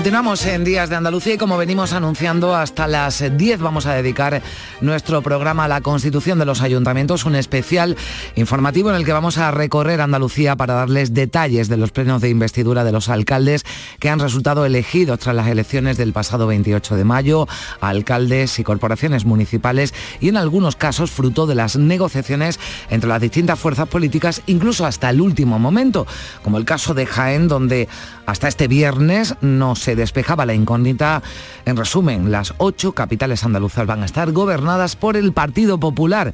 Continuamos en Días de Andalucía y como venimos anunciando hasta las 10 vamos a dedicar nuestro programa a la constitución de los ayuntamientos, un especial informativo en el que vamos a recorrer Andalucía para darles detalles de los plenos de investidura de los alcaldes que han resultado elegidos tras las elecciones del pasado 28 de mayo, alcaldes y corporaciones municipales y en algunos casos fruto de las negociaciones entre las distintas fuerzas políticas, incluso hasta el último momento, como el caso de Jaén, donde hasta este viernes no se despejaba la incógnita. En resumen, las ocho capitales andaluzas van a estar gobernadas por el Partido Popular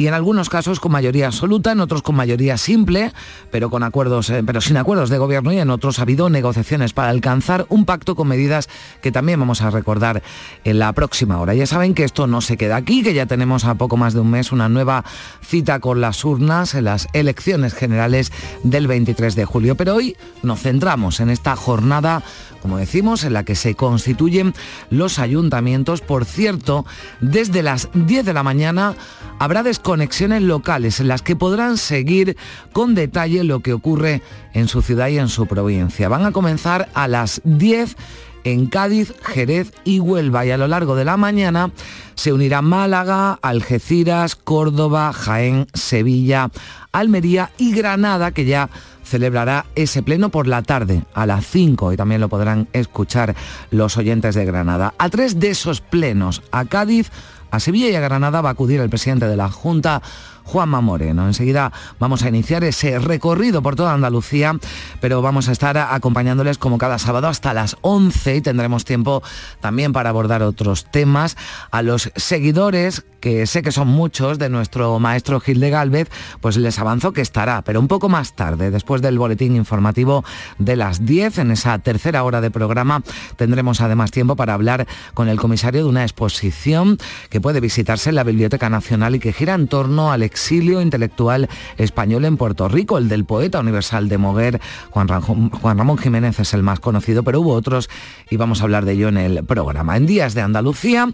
y en algunos casos con mayoría absoluta, en otros con mayoría simple, pero con acuerdos, eh, pero sin acuerdos de gobierno y en otros ha habido negociaciones para alcanzar un pacto con medidas que también vamos a recordar en la próxima hora. Ya saben que esto no se queda aquí, que ya tenemos a poco más de un mes una nueva cita con las urnas en las elecciones generales del 23 de julio, pero hoy nos centramos en esta jornada como decimos, en la que se constituyen los ayuntamientos. Por cierto, desde las 10 de la mañana habrá desconexiones locales en las que podrán seguir con detalle lo que ocurre en su ciudad y en su provincia. Van a comenzar a las 10 en Cádiz, Jerez y Huelva y a lo largo de la mañana se unirán Málaga, Algeciras, Córdoba, Jaén, Sevilla, Almería y Granada que ya celebrará ese pleno por la tarde a las 5 y también lo podrán escuchar los oyentes de Granada. A tres de esos plenos, a Cádiz, a Sevilla y a Granada va a acudir el presidente de la Junta, Juanma Moreno. Enseguida vamos a iniciar ese recorrido por toda Andalucía, pero vamos a estar acompañándoles como cada sábado hasta las 11 y tendremos tiempo también para abordar otros temas. A los seguidores, que sé que son muchos, de nuestro maestro Gil de Galvez, pues les avanzo que estará, pero un poco más tarde, después del boletín informativo de las 10, en esa tercera hora de programa, tendremos además tiempo para hablar con el comisario de una exposición que puede visitarse en la Biblioteca Nacional y que gira en torno al exilio intelectual español en Puerto Rico. El del poeta universal de Moguer, Juan Ramón, Jiménez es el más conocido, pero hubo otros y vamos a hablar de ello en el programa. En Días de Andalucía,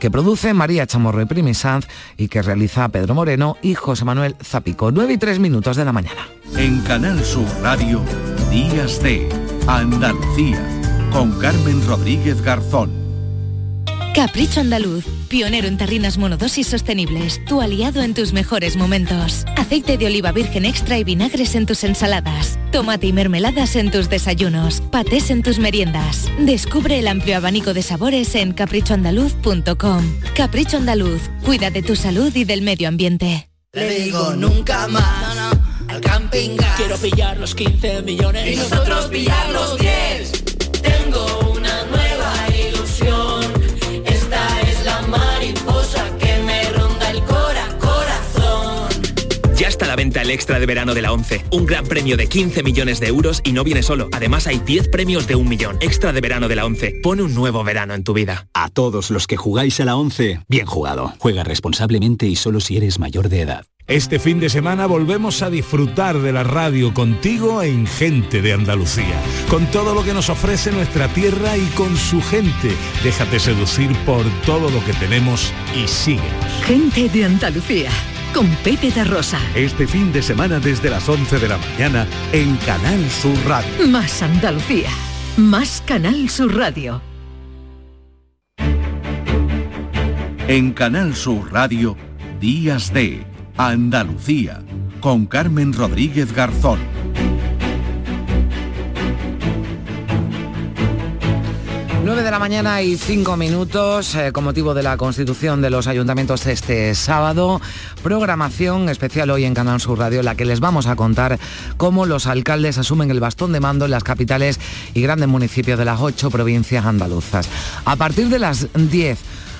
que produce María Chamorro y Primi Sanz y que realiza Pedro Moreno y José Manuel Zapico. 9 y 3 minutos de la mañana. En Canal Sur Radio, Días de Andalucía, con Carmen Rodríguez Garzón. Capricho Andaluz, pionero en tarrinas monodosis sostenibles, tu aliado en tus mejores momentos. Aceite de oliva virgen extra y vinagres en tus ensaladas, tomate y mermeladas en tus desayunos, patés en tus meriendas. Descubre el amplio abanico de sabores en caprichoandaluz.com. Capricho Andaluz, cuida de tu salud y del medio ambiente. Le digo nunca más al camping gas. Quiero pillar los 15 millones y nosotros pillar los 10. Ya está a la venta el extra de verano de la 11. Un gran premio de 15 millones de euros y no viene solo. Además hay 10 premios de un millón. Extra de verano de la 11. Pone un nuevo verano en tu vida. A todos los que jugáis a la 11, bien jugado. Juega responsablemente y solo si eres mayor de edad. Este fin de semana volvemos a disfrutar de la radio contigo en Gente de Andalucía, con todo lo que nos ofrece nuestra tierra y con su gente. Déjate seducir por todo lo que tenemos y síguenos. Gente de Andalucía, con Pepe de Rosa. Este fin de semana desde las 11 de la mañana en Canal Sur Radio. Más Andalucía, más Canal Sur Radio. En Canal Sur Radio, Días de Andalucía, con Carmen Rodríguez Garzón. 9 de la mañana y 5 minutos eh, con motivo de la constitución de los ayuntamientos este sábado. Programación especial hoy en Canal Sur Radio en la que les vamos a contar cómo los alcaldes asumen el bastón de mando en las capitales y grandes municipios de las ocho provincias andaluzas. A partir de las 10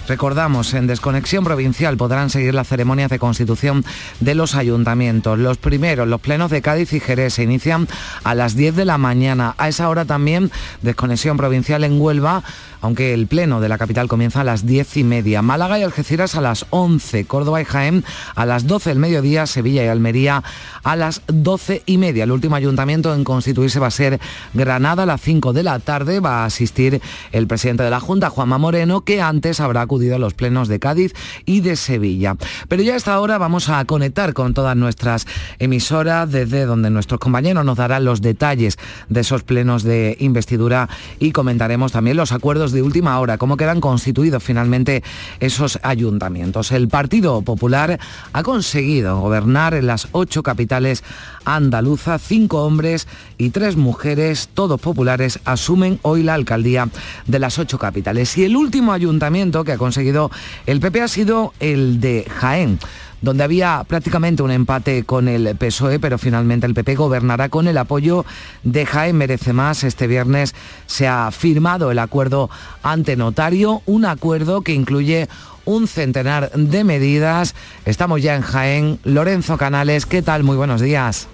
Recordamos, en Desconexión Provincial podrán seguir las ceremonias de constitución de los ayuntamientos. Los primeros, los plenos de Cádiz y Jerez, se inician a las 10 de la mañana. A esa hora también Desconexión Provincial en Huelva aunque el pleno de la capital comienza a las 10 y media. Málaga y Algeciras a las 11, Córdoba y Jaén a las 12 del mediodía, Sevilla y Almería a las 12 y media. El último ayuntamiento en constituirse va a ser Granada a las 5 de la tarde. Va a asistir el presidente de la Junta, Juanma Moreno, que antes habrá a los plenos de Cádiz y de Sevilla. Pero ya a esta hora vamos a conectar con todas nuestras emisoras desde donde nuestros compañeros nos darán los detalles de esos plenos de investidura y comentaremos también los acuerdos de última hora, cómo quedan constituidos finalmente esos ayuntamientos. El Partido Popular ha conseguido gobernar en las ocho capitales andaluzas, cinco hombres y tres mujeres, todos populares, asumen hoy la alcaldía de las ocho capitales. Y el último ayuntamiento que conseguido el PP ha sido el de Jaén donde había prácticamente un empate con el PSOE, pero finalmente el PP gobernará con el apoyo de Jaén Merece Más. Este viernes se ha firmado el acuerdo ante notario, un acuerdo que incluye un centenar de medidas. Estamos ya en Jaén. Lorenzo Canales, ¿qué tal? Muy buenos días.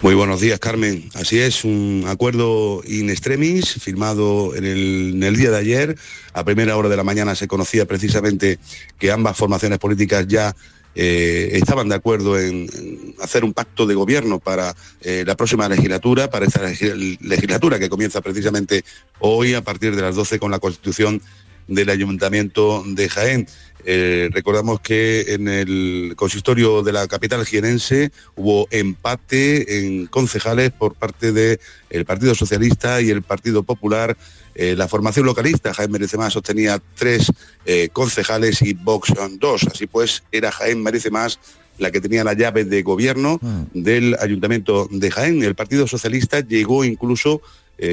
Muy buenos días, Carmen. Así es, un acuerdo in extremis firmado en el, día de ayer. A primera hora de la mañana se conocía precisamente que ambas formaciones políticas ya eh, estaban de acuerdo en, hacer un pacto de gobierno para eh, la próxima legislatura, para esta legislatura que comienza precisamente hoy a partir de las 12 con la constitución del Ayuntamiento de Jaén. Eh, recordamos que en el consistorio de la capital jienense hubo empate en concejales por parte del Partido Socialista y el Partido Popular. Eh, la formación localista, Jaén Merece Más, sostenía tres eh, concejales y Vox dos. Así pues, era Jaén Merece Más la que tenía la llave de gobierno mm. del Ayuntamiento de Jaén. El Partido Socialista llegó incluso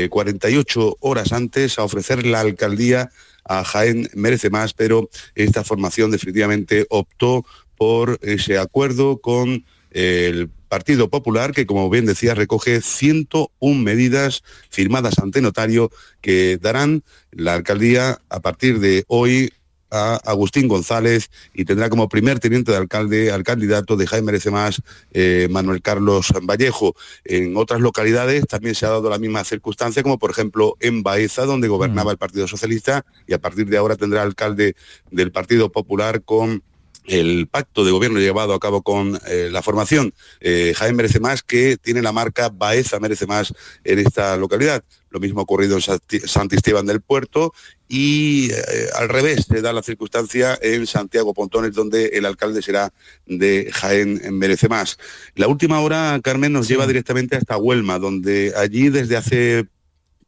48 horas antes a ofrecer la alcaldía a Jaén merece más, pero esta formación definitivamente optó por ese acuerdo con el Partido Popular, que como bien decía, recoge 101 medidas firmadas ante notario que darán la alcaldía a partir de hoy a Agustín González y tendrá como primer teniente de alcalde al candidato de Jaime Merece Más, eh, Manuel Carlos Vallejo. En otras localidades también se ha dado la misma circunstancia, como por ejemplo en Baeza, donde gobernaba mm. el Partido Socialista, y a partir de ahora tendrá alcalde del Partido Popular con el pacto de gobierno llevado a cabo con eh, la formación eh, Jaén Merece Más, que tiene la marca Baeza Merece Más en esta localidad. Lo mismo ha ocurrido en Santisteban del Puerto y eh, al revés se da la circunstancia en Santiago Pontones, donde el alcalde será de Jaén Merece Más. La última hora, Carmen, nos lleva directamente hasta Huelma, donde allí desde hace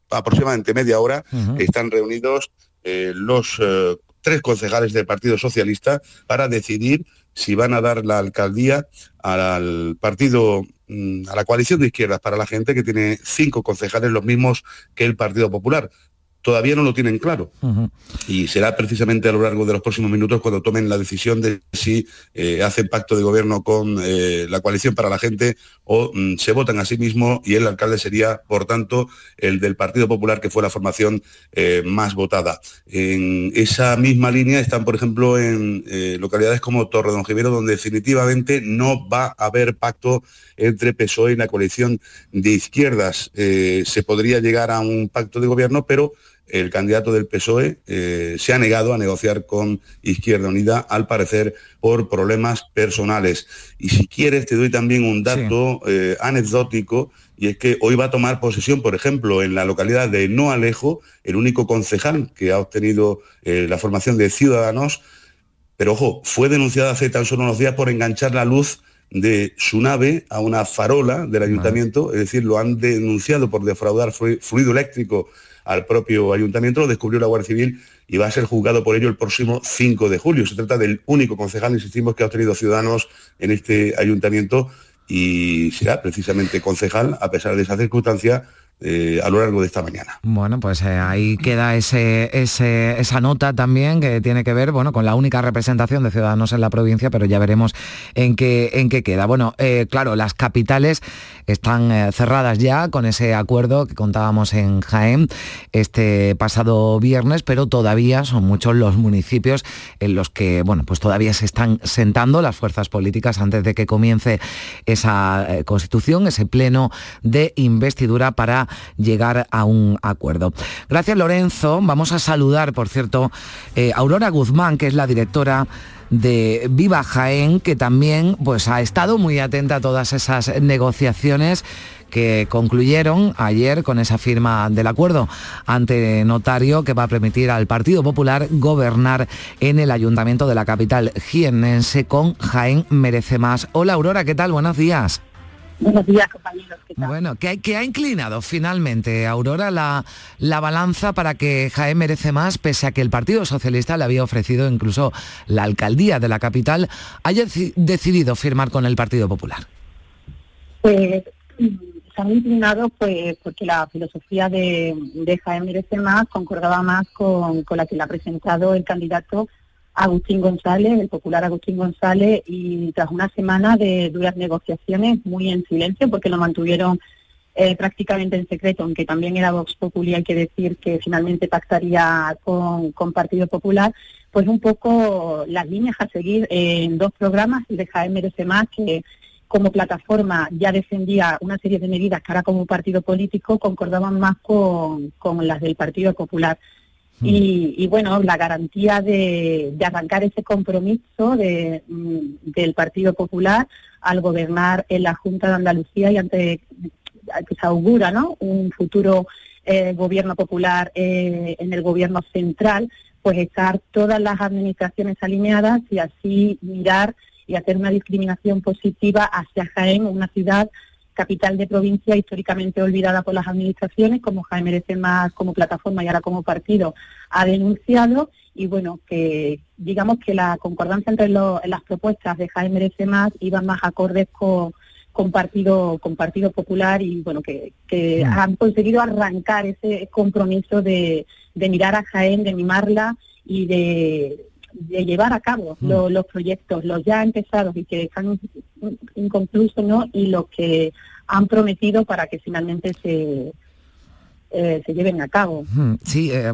aproximadamente media hora están reunidos los tres concejales del Partido Socialista para decidir si van a dar la alcaldía al partido, mm, a la coalición de izquierdas para la gente que tiene cinco concejales, los mismos que el Partido Popular todavía no lo tienen claro. Y será precisamente a lo largo de los próximos minutos cuando tomen la decisión de si eh, hacen pacto de gobierno con eh, la coalición para la gente o mm, se votan a sí mismo y el alcalde sería, por tanto, el del Partido Popular, que fue la formación eh, más votada. En esa misma línea están, por ejemplo, en localidades como Torre Don Jimeno, donde definitivamente no va a haber pacto entre PSOE y la coalición de izquierdas. se podría llegar a un pacto de gobierno, pero el candidato del PSOE eh, se ha negado a negociar con Izquierda Unida, al parecer por problemas personales. Y si quieres, te doy también un dato eh, anecdótico, y es que hoy va a tomar posesión, por ejemplo, en la localidad de No Alejo, el único concejal que ha obtenido eh, la formación de Ciudadanos, pero ojo, fue denunciada hace tan solo unos días por enganchar la luz de su nave a una farola del ayuntamiento, es decir, lo han denunciado por defraudar fluido eléctrico al propio ayuntamiento, lo descubrió la Guardia Civil y va a ser juzgado por ello el próximo 5 de julio. Se trata del único concejal, insistimos, que ha obtenido ciudadanos en este ayuntamiento y será precisamente concejal, a pesar de esa circunstancia, eh, a lo largo de esta mañana. Bueno, pues eh, ahí queda ese, esa nota también que tiene que ver bueno, con la única representación de ciudadanos en la provincia, pero ya veremos en qué, en qué queda. Bueno, eh, claro, las capitales están cerradas ya con ese acuerdo que contábamos en Jaén este pasado viernes, pero todavía son muchos los municipios en los que bueno, pues todavía se están sentando las fuerzas políticas antes de que comience esa constitución, ese pleno de investidura para llegar a un acuerdo. Gracias Lorenzo. Vamos a saludar, por cierto, eh, Aurora Guzmán, que es la directora de Viva Jaén, que también pues, ha estado muy atenta a todas esas negociaciones que concluyeron ayer con esa firma del acuerdo ante notario que va a permitir al Partido Popular gobernar en el ayuntamiento de la capital jiennense con Jaén Merece Más. Hola Aurora, ¿qué tal? Buenos días. Buenos días, compañeros. Bueno, ¿qué, ha inclinado finalmente, Aurora, la, la balanza para que Jaén merece más, pese a que el Partido Socialista le había ofrecido incluso la alcaldía de la capital, haya decidido firmar con el Partido Popular? Pues se han inclinado pues porque la filosofía de, de Jaén merece más concordaba más con, con la que le ha presentado el candidato Agustín González, el popular Agustín González, y tras una semana de duras negociaciones, muy en silencio, porque lo mantuvieron eh, prácticamente en secreto, aunque también era Vox Populi, hay que decir que finalmente pactaría con, Partido Popular, pues un poco las líneas a seguir en dos programas, el de Jaén Merece Más, que como plataforma ya defendía una serie de medidas que ahora como partido político concordaban más con, con las del Partido Popular. Mm. Y, bueno, la garantía de, arrancar ese compromiso de, mm, del Partido Popular al gobernar en la Junta de Andalucía y ante que se augura ¿no? un futuro eh, gobierno popular eh, en el gobierno central, pues estar todas las administraciones alineadas y así mirar y hacer una discriminación positiva hacia Jaén, una ciudad capital de provincia históricamente olvidada por las administraciones, como Jaime Merece Más como plataforma y ahora como partido ha denunciado, y bueno, que digamos que la concordancia entre las propuestas de Jaime Merece Más iban más acordes con, con Partido, con Partido Popular y bueno, que, que mm. han conseguido arrancar ese compromiso de, de mirar a Jaén, de mimarla y de de llevar a cabo mm. los proyectos, los ya empezados y que están inconclusos, ¿no? Y los que han prometido para que finalmente se, eh, se lleven a cabo. Sí, eh,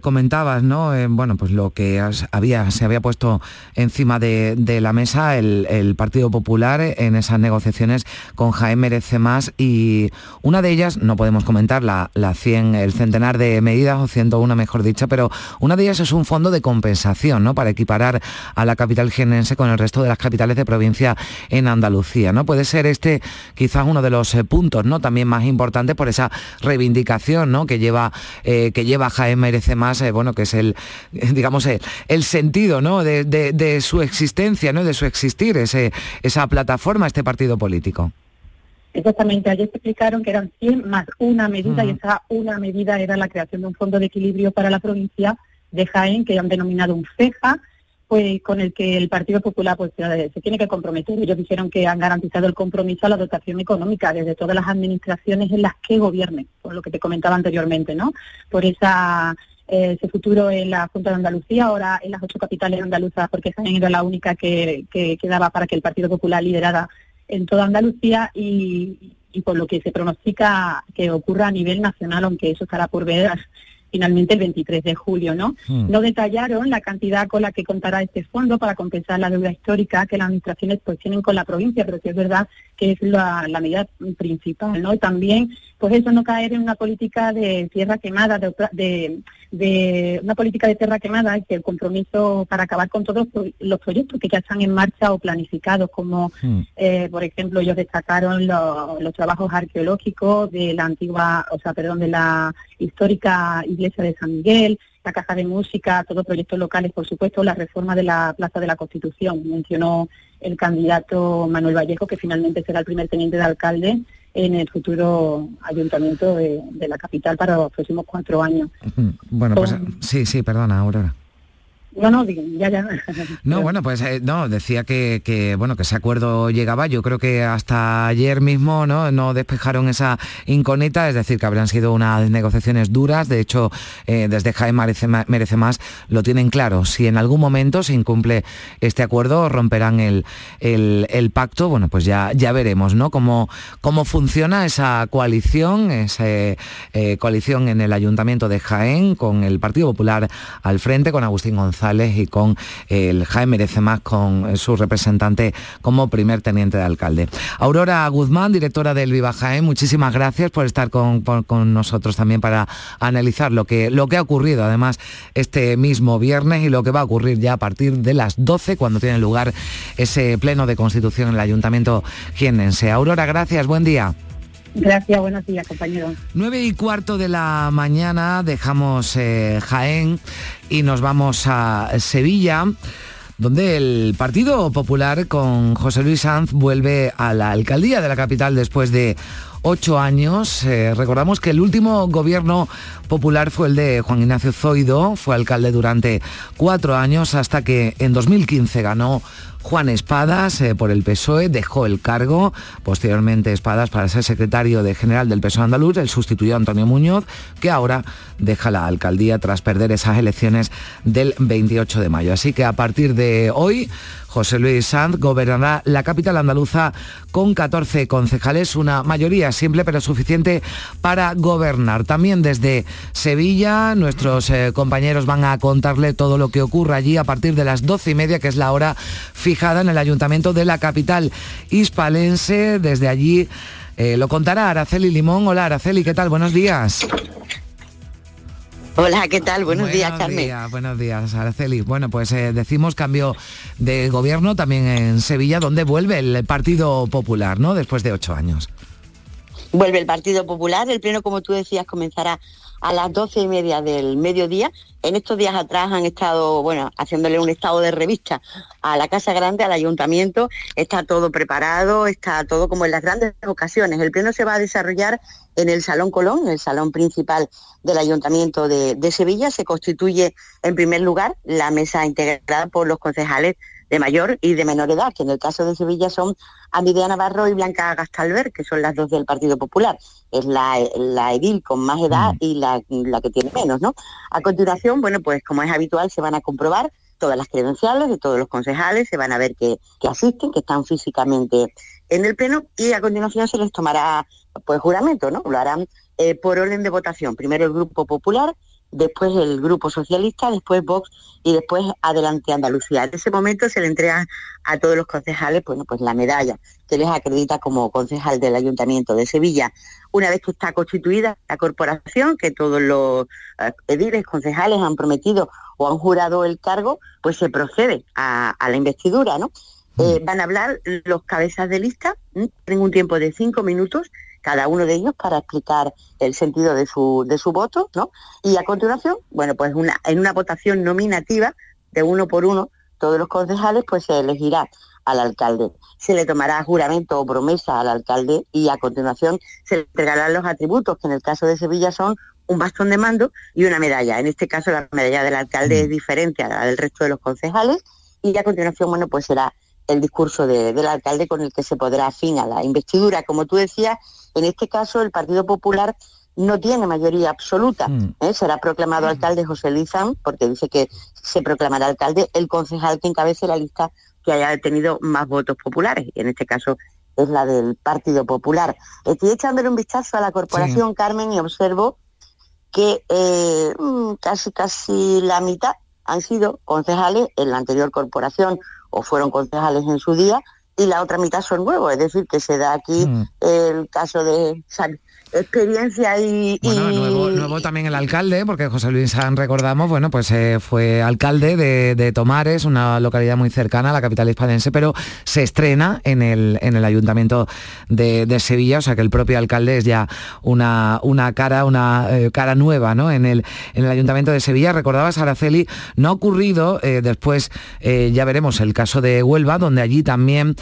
comentabas, ¿no? Eh, bueno, pues lo que había, se había puesto encima de, la mesa el, Partido Popular en esas negociaciones con Jaén Merece Más y una de ellas, no podemos comentar la, la 100, el centenar de medidas o 101 mejor dicho, pero una de ellas es un fondo de compensación, ¿no? Para equiparar a la capital jienense con el resto de las capitales de provincia en Andalucía, ¿no? Puede ser este quizás uno de los puntos, ¿no? También más importantes por esa reivindicación que lleva eh, que lleva Jaén merece más, eh, bueno, que es el digamos eh, el, sentido, ¿no? De, su existencia, ¿no? De su existir, ese, esa plataforma, este partido político. Exactamente, ayer se explicaron que eran 100 más una medida y esa una medida era la creación de un fondo de equilibrio para la provincia de Jaén que han denominado un FEJA pues con el que el Partido Popular pues se tiene que comprometer. Ellos dijeron que han garantizado el compromiso a la dotación económica desde todas las administraciones en las que gobiernen, por lo que te comentaba anteriormente, ¿no? Por esa eh, ese futuro en la Junta de Andalucía, ahora en las ocho capitales andaluzas, porque esa era la única que, que quedaba para que el Partido Popular liderara en toda Andalucía y, y por lo que se pronostica que ocurra a nivel nacional, aunque eso estará por ver finalmente el 23 de julio, ¿no? Hmm. No detallaron la cantidad con la que contará este fondo para compensar la deuda histórica que las administraciones pues tienen con la provincia, pero sí es verdad que es la, medida principal, ¿no? También, pues eso no caer en una política de tierra quemada, de, de, una política de tierra quemada, y que el compromiso para acabar con todos los proyectos que ya están en marcha o planificados, como hmm. eh, por ejemplo ellos destacaron los trabajos arqueológicos de la antigua, o sea, perdón, de la histórica iglesia de San Miguel, la Caja de Música, todos proyectos locales, por supuesto, la reforma de la Plaza de la Constitución. Mencionó el candidato Manuel Vallejo, que finalmente será el primer teniente de alcalde en el futuro ayuntamiento de, la capital para los próximos cuatro años. Bueno, pues sí, sí, perdona, Aurora. No, ya, ya. No, bueno, pues eh, no, decía que, que, bueno, que ese acuerdo llegaba, yo creo que hasta ayer mismo no, no despejaron esa incógnita, es decir, que habrían sido unas negociaciones duras, de hecho, eh, desde Jaén merece, merece, más, lo tienen claro, si en algún momento se incumple este acuerdo, romperán el, el, pacto, bueno, pues ya, ya veremos, ¿no? Cómo, cómo funciona esa coalición, esa eh, coalición en el Ayuntamiento de Jaén, con el Partido Popular al frente, con Agustín González y con el Jaime Merece Más, con su representante como primer teniente de alcalde. Aurora Guzmán, directora del Viva Jaén, muchísimas gracias por estar con, nosotros también para analizar lo que, lo que ha ocurrido además este mismo viernes y lo que va a ocurrir ya a partir de las 12 cuando tiene lugar ese pleno de constitución en el Ayuntamiento jienense. Aurora, gracias, buen día. Gracias, buenos días, compañero. 9 y cuarto de la mañana dejamos eh, Jaén y nos vamos a Sevilla donde el Partido Popular con José Luis Sanz vuelve a la alcaldía de la capital después de ocho años. Eh, recordamos que el último gobierno popular fue el de Juan Ignacio Zoido, fue alcalde durante cuatro años hasta que en 2015 ganó Juan Espadas eh, por el PSOE dejó el cargo, posteriormente Espadas para ser secretario de general del PSOE andaluz, el sustituyó a Antonio Muñoz, que ahora deja la alcaldía tras perder esas elecciones del 28 de mayo. Así que a partir de hoy José Luis Sanz gobernará la capital andaluza con 14 concejales, una mayoría simple pero suficiente para gobernar. También desde Sevilla nuestros eh, compañeros van a contarle todo lo que ocurre allí a partir de las 12 y media, que es la hora fijada en el ayuntamiento de la capital hispalense. Desde allí eh, lo contará Araceli Limón. Hola Araceli, ¿qué tal? Buenos días. Hola, ¿qué tal? Buenos, días, Carmen. buenos días, Araceli. Bueno, pues eh, decimos cambio de gobierno también en Sevilla, donde vuelve el Partido Popular, ¿no? Después de ocho años. Vuelve el Partido Popular, el pleno, como tú decías, comenzará a las doce y media del mediodía. En estos días atrás han estado, bueno, haciéndole un estado de revista a la Casa Grande, al Ayuntamiento. Está todo preparado, está todo como en las grandes ocasiones. El pleno se va a desarrollar en el Salón Colón, el salón principal del Ayuntamiento de, de Sevilla. Se constituye, en primer lugar, la mesa integrada por los concejales de mayor y de menor edad, que en el caso de Sevilla son Amidia Navarro y Blanca Gastalver, que son las dos del Partido Popular. Es la, edil con más edad mm. y la, que tiene menos, ¿no? A continuación, bueno, pues como es habitual, se van a comprobar todas las credenciales de todos los concejales, se van a ver que, asisten, que están físicamente en el pleno y a continuación se les tomará pues juramento, ¿no? Lo harán eh, por orden de votación. Primero el Grupo Popular, después el Grupo Socialista, después Vox y después Adelante Andalucía. En ese momento se le entrega a todos los concejales bueno, pues la medalla que les acredita como concejal del Ayuntamiento de Sevilla. Una vez que está constituida la corporación, que todos los eh, ediles, concejales han prometido o han jurado el cargo, pues se procede a, la investidura, ¿no? Eh, van a hablar los cabezas de lista, en un tiempo de cinco minutos, cada uno de ellos para explicar el sentido de su, de su voto, ¿no? Y a continuación, bueno, pues una, en una votación nominativa de uno por uno, todos los concejales, pues se elegirá al alcalde. Se le tomará juramento o promesa al alcalde y a continuación se le entregarán los atributos, que en el caso de Sevilla son un bastón de mando y una medalla. En este caso la medalla del alcalde es mm. diferente a la del resto de los concejales y a continuación, bueno, pues será el discurso del alcalde con el que se podrá fin a la investidura. Como tú decías, en este caso el Partido Popular no tiene mayoría absoluta. Mm. ¿eh? Será proclamado mm. alcalde José Lizán, porque dice que se proclamará alcalde el concejal que encabece la lista que haya tenido más votos populares. Y en este caso es la del Partido Popular. Estoy echándole un vistazo a la corporación Carmen y observo que eh, mm, casi casi la mitad han sido concejales en la anterior corporación o fueron concejales en su día y la otra mitad son nuevos, es decir, que se da aquí mm. el caso de experiencia y... Bueno, Nuevo, también el alcalde, porque José Luis San, recordamos, bueno, pues eh, fue alcalde de, Tomares, una localidad muy cercana a la capital hispanense, pero se estrena en el, en el ayuntamiento de, Sevilla, o sea que el propio alcalde es ya una, una cara, una eh, cara nueva, ¿no? En el, en el ayuntamiento de Sevilla, recordabas, Araceli, no ha ocurrido, eh, después ya veremos el caso de Huelva, donde allí también,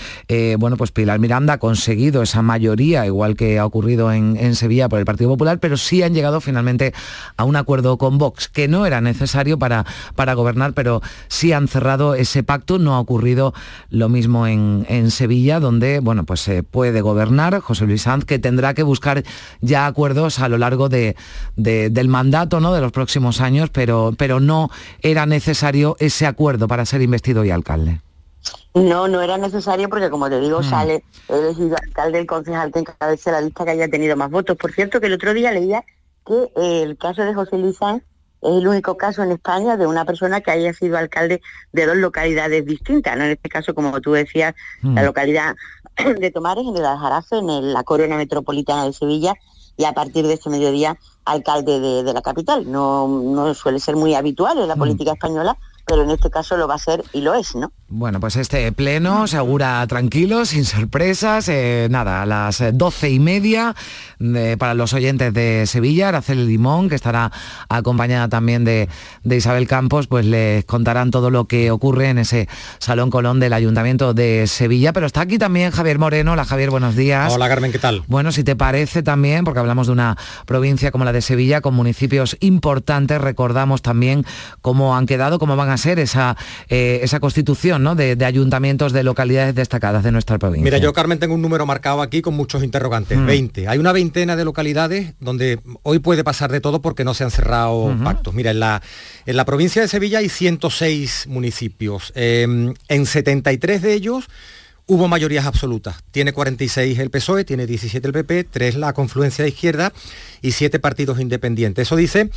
bueno, pues Pilar Miranda ha conseguido esa mayoría, igual que ha ocurrido en, en Sevilla por el Partido Popular, pero sí han llegado finalmente a un acuerdo con Vox, que no era necesario para, para gobernar, pero sí han cerrado ese pacto. No ha ocurrido lo mismo en, en Sevilla, donde bueno, pues se puede gobernar José Luis Sanz, que tendrá que buscar ya acuerdos a lo largo de, de- del mandato ¿no? de los próximos años, pero, pero no era necesario ese acuerdo para ser investido y alcalde. No, no era necesario porque, como te digo, Mm. sale elegido alcalde el concejal que encabece la lista que haya tenido más votos. Por cierto, que el otro día leía que eh, el caso de José Luis Sanz es el único caso en España de una persona que haya sido alcalde de dos localidades distintas, ¿no? En este caso, como tú decías, la Mm. localidad de Tomares, en el Aljarafe, en el- la corona metropolitana de Sevilla, y a partir de este mediodía, alcalde de, de la capital. No, no suele ser muy habitual en la política española, pero en este caso lo va a ser y lo es, ¿no? Bueno, pues este pleno se augura tranquilo, sin sorpresas. eh, nada, a las eh, doce y media eh, para los oyentes de Sevilla, Araceli Limón, que estará acompañada también de, de Isabel Campos, pues les contarán todo lo que ocurre en ese Salón Colón del Ayuntamiento de Sevilla. Pero está aquí también Javier Moreno. Hola Javier, buenos días. Hola Carmen, ¿qué tal? Bueno, si te parece también, porque hablamos de una provincia como la de Sevilla, con municipios importantes, recordamos también cómo han quedado, cómo van a ser esa, eh, esa constitución ¿no? de, de ayuntamientos de localidades destacadas de nuestra provincia. Mira, yo Carmen tengo un número marcado aquí con muchos interrogantes, Mm. 20. Hay una veintena de localidades donde hoy puede pasar de todo porque no se han cerrado pactos. Mira, en la, en la provincia de Sevilla hay 106 municipios. Eh, en 73 de ellos hubo mayorías absolutas. Tiene 46 el PSOE, tiene 17 el PP, 3 la confluencia de izquierda y 7 partidos independientes. Eso dice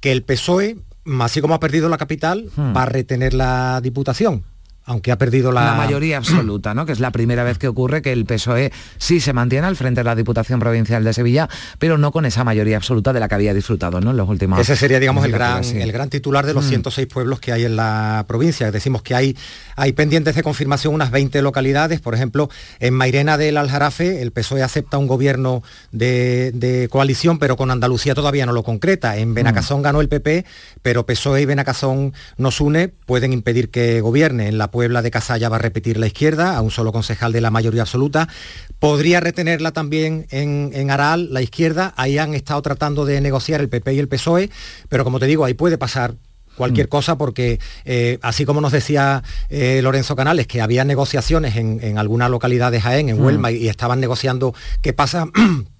que el PSOE, así como ha perdido la capital, Hmm. va a retener la diputación. Aunque ha perdido la, La mayoría absoluta, ¿no? que es la primera vez que ocurre que el PSOE sí se mantiene al frente de la Diputación Provincial de Sevilla, pero no con esa mayoría absoluta de la que había disfrutado ¿no? en los últimos Ese sería, digamos, el gran, sí. el gran titular de los Mm. 106 pueblos que hay en la provincia. Decimos que hay, hay pendientes de confirmación unas 20 localidades. Por ejemplo, en Mairena del Aljarafe, el PSOE acepta un gobierno de, de coalición, pero con Andalucía todavía no lo concreta. En Benacazón ganó el PP, pero PSOE y Benacazón nos une, pueden impedir que gobierne. En la Puebla de Cazalla va a repetir la izquierda, a un solo concejal de la mayoría absoluta. Podría retenerla también en, en Aral, la izquierda. Ahí han estado tratando de negociar el PP y el PSOE, pero como te digo, ahí puede pasar cualquier cosa porque eh, así como nos decía eh, Lorenzo Canales que había negociaciones en, en algunas localidades de Jaén, en Mm. Huelma, y, y estaban negociando qué pasa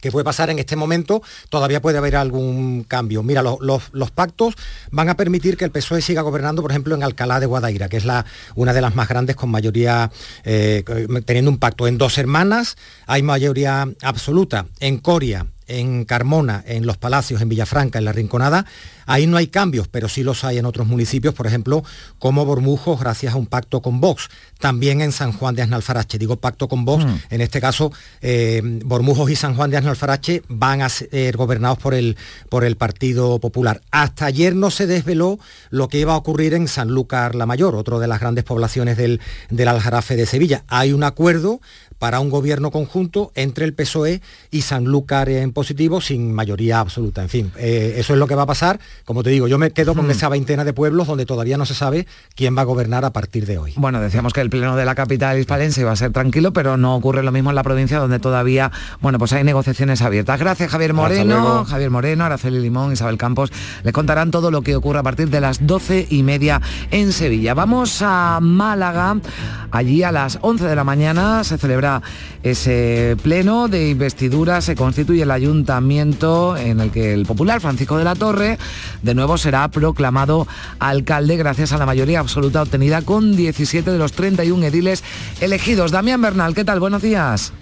que puede pasar en este momento, todavía puede haber algún cambio. Mira, lo- los, pactos van a permitir que el PSOE siga gobernando, por ejemplo, en Alcalá de Guadaira, que es la, una de las más grandes con mayoría, eh, teniendo un pacto. En Dos Hermanas hay mayoría absoluta. En Coria, en Carmona, en Los Palacios, en Villafranca, en La Rinconada, ahí no hay cambios, pero sí los hay en otros municipios, por ejemplo, como Bormujos, gracias a un pacto con Vox. También en San Juan de Asnalfarache, digo pacto con Vox, Mm. en este caso, eh, Bormujos y San Juan de Asnalfarache van a ser gobernados por el, por el Partido Popular. Hasta ayer no se desveló lo que iba a ocurrir en Sanlúcar la Mayor, otro de las grandes poblaciones del, del Aljarafe de Sevilla. Hay un acuerdo para un gobierno conjunto entre el PSOE y Sanlúcar en positivo sin mayoría absoluta. En fin, eh, eso es lo que va a pasar. Como te digo, yo me quedo con Hmm. esa veintena de pueblos donde todavía no se sabe quién va a gobernar a partir de hoy. Bueno, decíamos que el pleno de la capital hispalense iba a ser tranquilo, pero no ocurre lo mismo en la provincia donde todavía, bueno, pues hay negociaciones abiertas. Gracias Javier Moreno. Javier Moreno, Araceli Limón, Isabel Campos, les contarán todo lo que ocurre a partir de las doce y media en Sevilla. Vamos a Málaga, allí a las 11 de la mañana se celebra ese pleno de investidura, se constituye el ayuntamiento en el que el popular Francisco de la Torre de nuevo será proclamado alcalde gracias a la mayoría absoluta obtenida con 17 de los 31 ediles elegidos. Damián Bernal, ¿qué tal? Buenos días.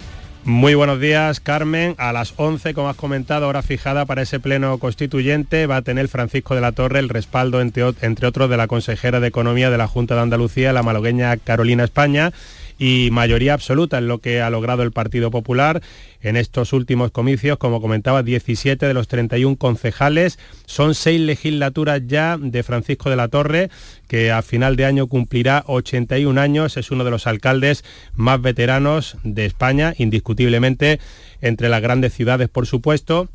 Muy buenos días, Carmen. A las 11, como has comentado, hora fijada para ese pleno constituyente, va a tener Francisco de la Torre el respaldo, entre, entre otros, de la consejera de Economía de la Junta de Andalucía, la malagueña Carolina España, y mayoría absoluta en lo que ha logrado el Partido Popular en estos últimos comicios, como comentaba, 17 de los 31 concejales. Son seis legislaturas ya de Francisco de la Torre, que a final de año cumplirá 81 años. Es uno de los alcaldes más veteranos de España, indiscutiblemente, entre las grandes ciudades, por supuesto.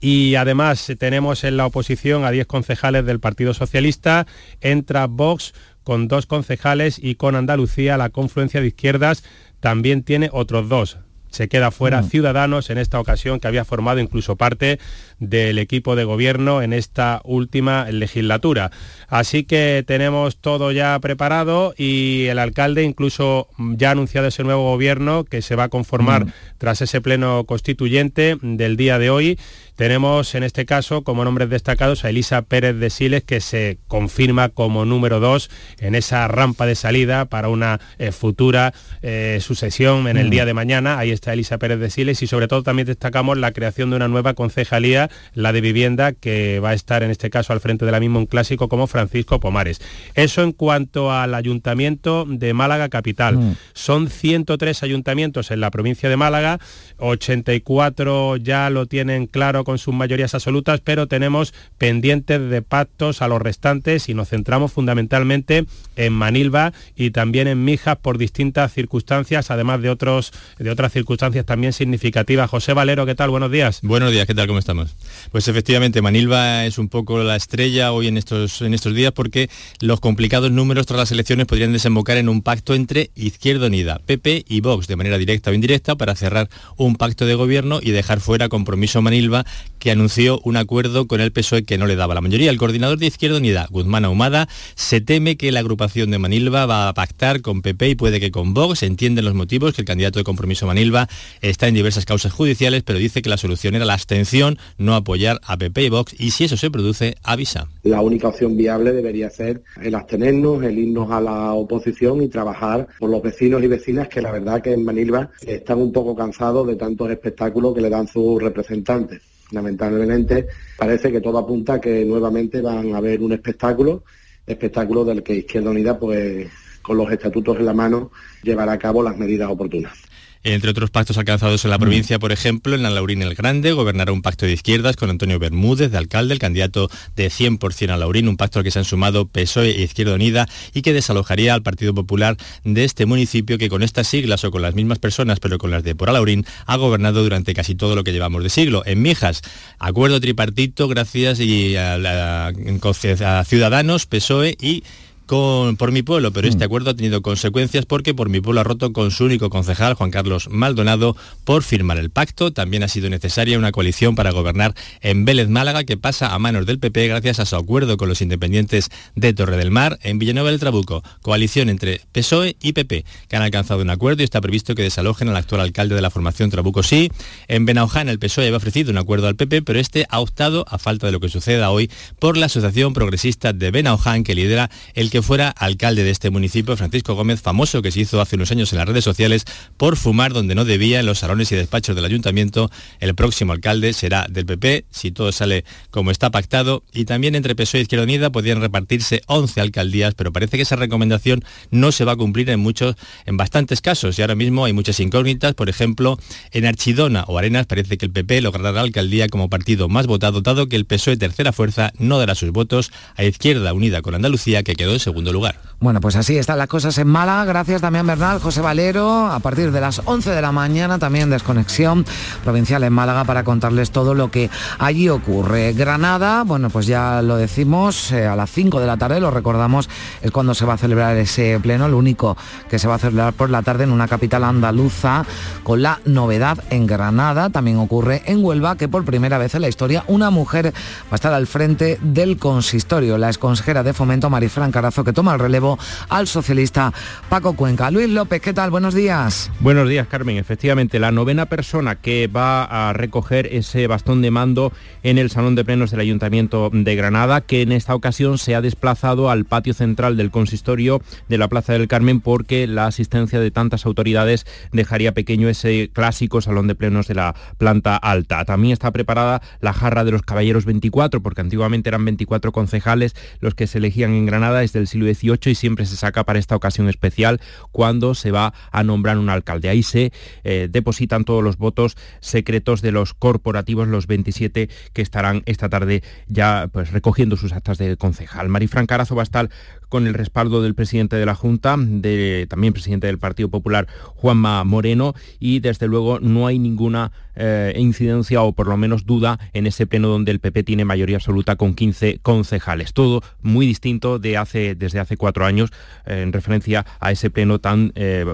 Y además tenemos en la oposición a 10 concejales del Partido Socialista, entra Vox con dos concejales y con Andalucía la confluencia de izquierdas también tiene otros dos. se queda fuera Ciudadanos en esta ocasión que había formado incluso parte del equipo de gobierno en esta última legislatura. Así que tenemos todo ya preparado y el alcalde incluso ya ha anunciado ese nuevo gobierno que se va a conformar tras ese pleno constituyente del día de hoy. Tenemos en este caso como nombres destacados a Elisa Pérez de Siles, que se confirma como número dos en esa rampa de salida para una eh, futura eh, sucesión en el día de mañana. Ahí está Elisa Pérez de Siles y sobre todo también destacamos la creación de una nueva concejalía, la de vivienda, que va a estar en este caso al frente de la misma un clásico como Francisco Pomares. Eso en cuanto al ayuntamiento de Málaga Capital. Son 103 ayuntamientos en la provincia de Málaga, 84 ya lo tienen claro con sus mayorías absolutas, pero tenemos pendientes de pactos a los restantes y nos centramos fundamentalmente en Manilva y también en Mijas por distintas circunstancias, además de, otros, de otras circunstancias también significativas. José Valero, ¿qué tal? Buenos días. Buenos días, ¿qué tal? ¿Cómo estamos? Pues efectivamente, Manilva es un poco la estrella hoy en estos, en estos días porque los complicados números tras las elecciones podrían desembocar en un pacto entre Izquierda Unida, PP y Vox, de manera directa o indirecta, para cerrar un pacto de gobierno y dejar fuera compromiso Manilva, que anunció un acuerdo con el PSOE que no le daba la mayoría. El coordinador de Izquierda Unida, Guzmán Ahumada, se teme que la agrupación de Manilva va a pactar con PP y puede que con Vox. Entienden los motivos que el candidato de compromiso Manilva está en diversas causas judiciales, pero dice que la solución era la abstención, no apoyar a PP y Vox, y si eso se produce, avisa. La única opción viable debería ser el abstenernos, el irnos a la oposición y trabajar por los vecinos y vecinas que la verdad que en Manilva están un poco cansados de tantos espectáculos que le dan sus representantes. Lamentablemente parece que todo apunta a que nuevamente van a haber un espectáculo, espectáculo del que Izquierda Unida, pues con los estatutos en la mano, llevará a cabo las medidas oportunas. Entre otros pactos alcanzados en la provincia, por ejemplo, en la Laurín el Grande, gobernará un pacto de izquierdas con Antonio Bermúdez, de alcalde, el candidato de 100% a Laurín, un pacto al que se han sumado PSOE e Izquierda Unida y que desalojaría al Partido Popular de este municipio que con estas siglas o con las mismas personas, pero con las de por Alaurín, ha gobernado durante casi todo lo que llevamos de siglo. En Mijas, acuerdo tripartito gracias y a, a Ciudadanos, PSOE y por mi pueblo, pero este mm. acuerdo ha tenido consecuencias porque por mi pueblo ha roto con su único concejal, Juan Carlos Maldonado, por firmar el pacto. También ha sido necesaria una coalición para gobernar en Vélez Málaga, que pasa a manos del PP gracias a su acuerdo con los independientes de Torre del Mar en Villanueva del Trabuco. Coalición entre PSOE y PP, que han alcanzado un acuerdo y está previsto que desalojen al actual alcalde de la formación Trabuco Sí. En Benauján el PSOE había ofrecido un acuerdo al PP, pero este ha optado, a falta de lo que suceda hoy, por la Asociación Progresista de Benauján, que lidera el que fuera alcalde de este municipio, Francisco Gómez, famoso que se hizo hace unos años en las redes sociales por fumar donde no debía en los salones y despachos del ayuntamiento. El próximo alcalde será del PP, si todo sale como está pactado. Y también entre PSOE y Izquierda Unida podrían repartirse 11 alcaldías, pero parece que esa recomendación no se va a cumplir en muchos, en bastantes casos. Y ahora mismo hay muchas incógnitas. Por ejemplo, en Archidona o Arenas parece que el PP logrará la alcaldía como partido más votado, dado que el PSOE tercera fuerza no dará sus votos a Izquierda Unida con Andalucía, que quedó en segundo lugar. Bueno, pues así están las cosas en Málaga. Gracias también Bernal, José Valero. A partir de las 11 de la mañana también desconexión provincial en Málaga para contarles todo lo que allí ocurre. Granada, bueno, pues ya lo decimos, eh, a las 5 de la tarde, lo recordamos, es cuando se va a celebrar ese pleno, el único que se va a celebrar por la tarde en una capital andaluza, con la novedad en Granada. También ocurre en Huelva que por primera vez en la historia una mujer va a estar al frente del consistorio, la exconsejera de fomento Marifran Carazo, que toma el relevo al socialista Paco Cuenca. Luis López, ¿qué tal? Buenos días. Buenos días, Carmen. Efectivamente, la novena persona que va a recoger ese bastón de mando en el Salón de Plenos del Ayuntamiento de Granada, que en esta ocasión se ha desplazado al patio central del consistorio de la Plaza del Carmen porque la asistencia de tantas autoridades dejaría pequeño ese clásico Salón de Plenos de la planta alta. También está preparada la jarra de los Caballeros 24, porque antiguamente eran 24 concejales los que se elegían en Granada desde el siglo XVIII y siempre se saca para esta ocasión especial cuando se va a nombrar un alcalde. Ahí se eh, depositan todos los votos secretos de los corporativos, los 27 que estarán esta tarde ya pues, recogiendo sus actas de concejal. Marifran Carazo va a estar con el respaldo del presidente de la Junta, de, también presidente del Partido Popular, Juanma Moreno, y desde luego no hay ninguna eh, incidencia o por lo menos duda en ese pleno donde el PP tiene mayoría absoluta con 15 concejales. Todo muy distinto de hace desde hace cuatro años, eh, en referencia a ese pleno tan eh,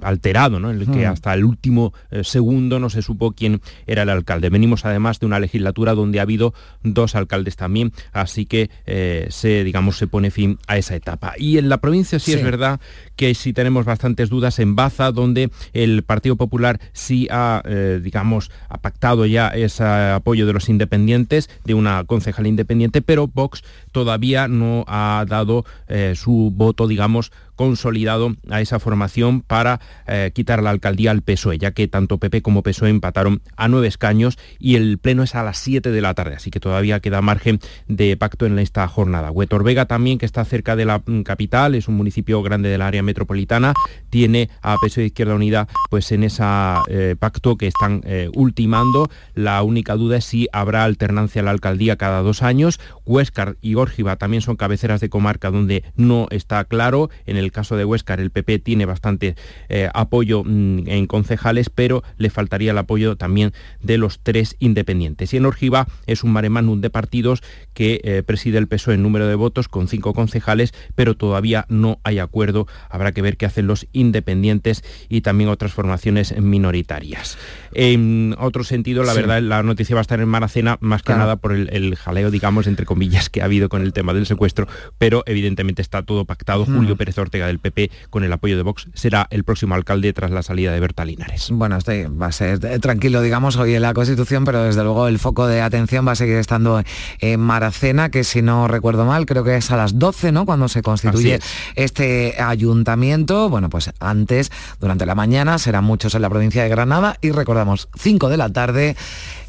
alterado, ¿no? en el que Mm. hasta el último segundo no se supo quién era el alcalde. Venimos además de una legislatura donde ha habido dos alcaldes también, así que se, digamos, se pone fin a esa etapa. Y en la provincia sí, Sí. es verdad que sí tenemos bastantes dudas en Baza, donde el Partido Popular sí ha, eh, digamos, ha pactado ya ese apoyo de los independientes, de una concejal independiente, pero Vox todavía no ha dado eh, su voto, digamos, consolidado a esa formación para eh, quitar la alcaldía al PSOE, ya que tanto PP como PSOE empataron a nueve escaños y el pleno es a las 7 de la tarde, así que todavía queda margen de pacto en esta jornada. Huetor Vega también, que está cerca de la mm, capital, es un municipio grande del área metropolitana, tiene a PSOE Izquierda Unida pues en ese pacto que están eh, ultimando. La única duda es si habrá alternancia a la alcaldía cada dos años. Huéscar y Órgiva también son cabeceras de comarca donde no está claro. En el caso de Huéscar el PP tiene bastante eh, apoyo mm, en concejales, pero le faltaría el apoyo también de los tres independientes. Y en Órgiva es un mare magnum de partidos que eh, preside el PSOE en número de votos con cinco concejales, pero todavía no hay acuerdo. Habrá que ver qué hacen los independientes y también otras formaciones minoritarias. En otro sentido, la Sí. verdad, la noticia va a estar en Maracena, más que Claro. nada por el, el jaleo, digamos, entre comillas, que ha habido con el tema del secuestro, pero evidentemente está todo pactado. Mm. Julio Pérez Ortega del PP, con el apoyo de Vox, será el próximo alcalde tras la salida de Berta Linares. Bueno, este va a ser tranquilo, digamos, hoy en la Constitución, pero desde luego el foco de atención va a seguir estando en Maracena, que si no recuerdo mal, creo que es a las 12, ¿no? Cuando se constituye este ayuntamiento. Bueno, pues antes, durante la mañana, serán muchos en la provincia de Granada y recordamos, 5 de la tarde.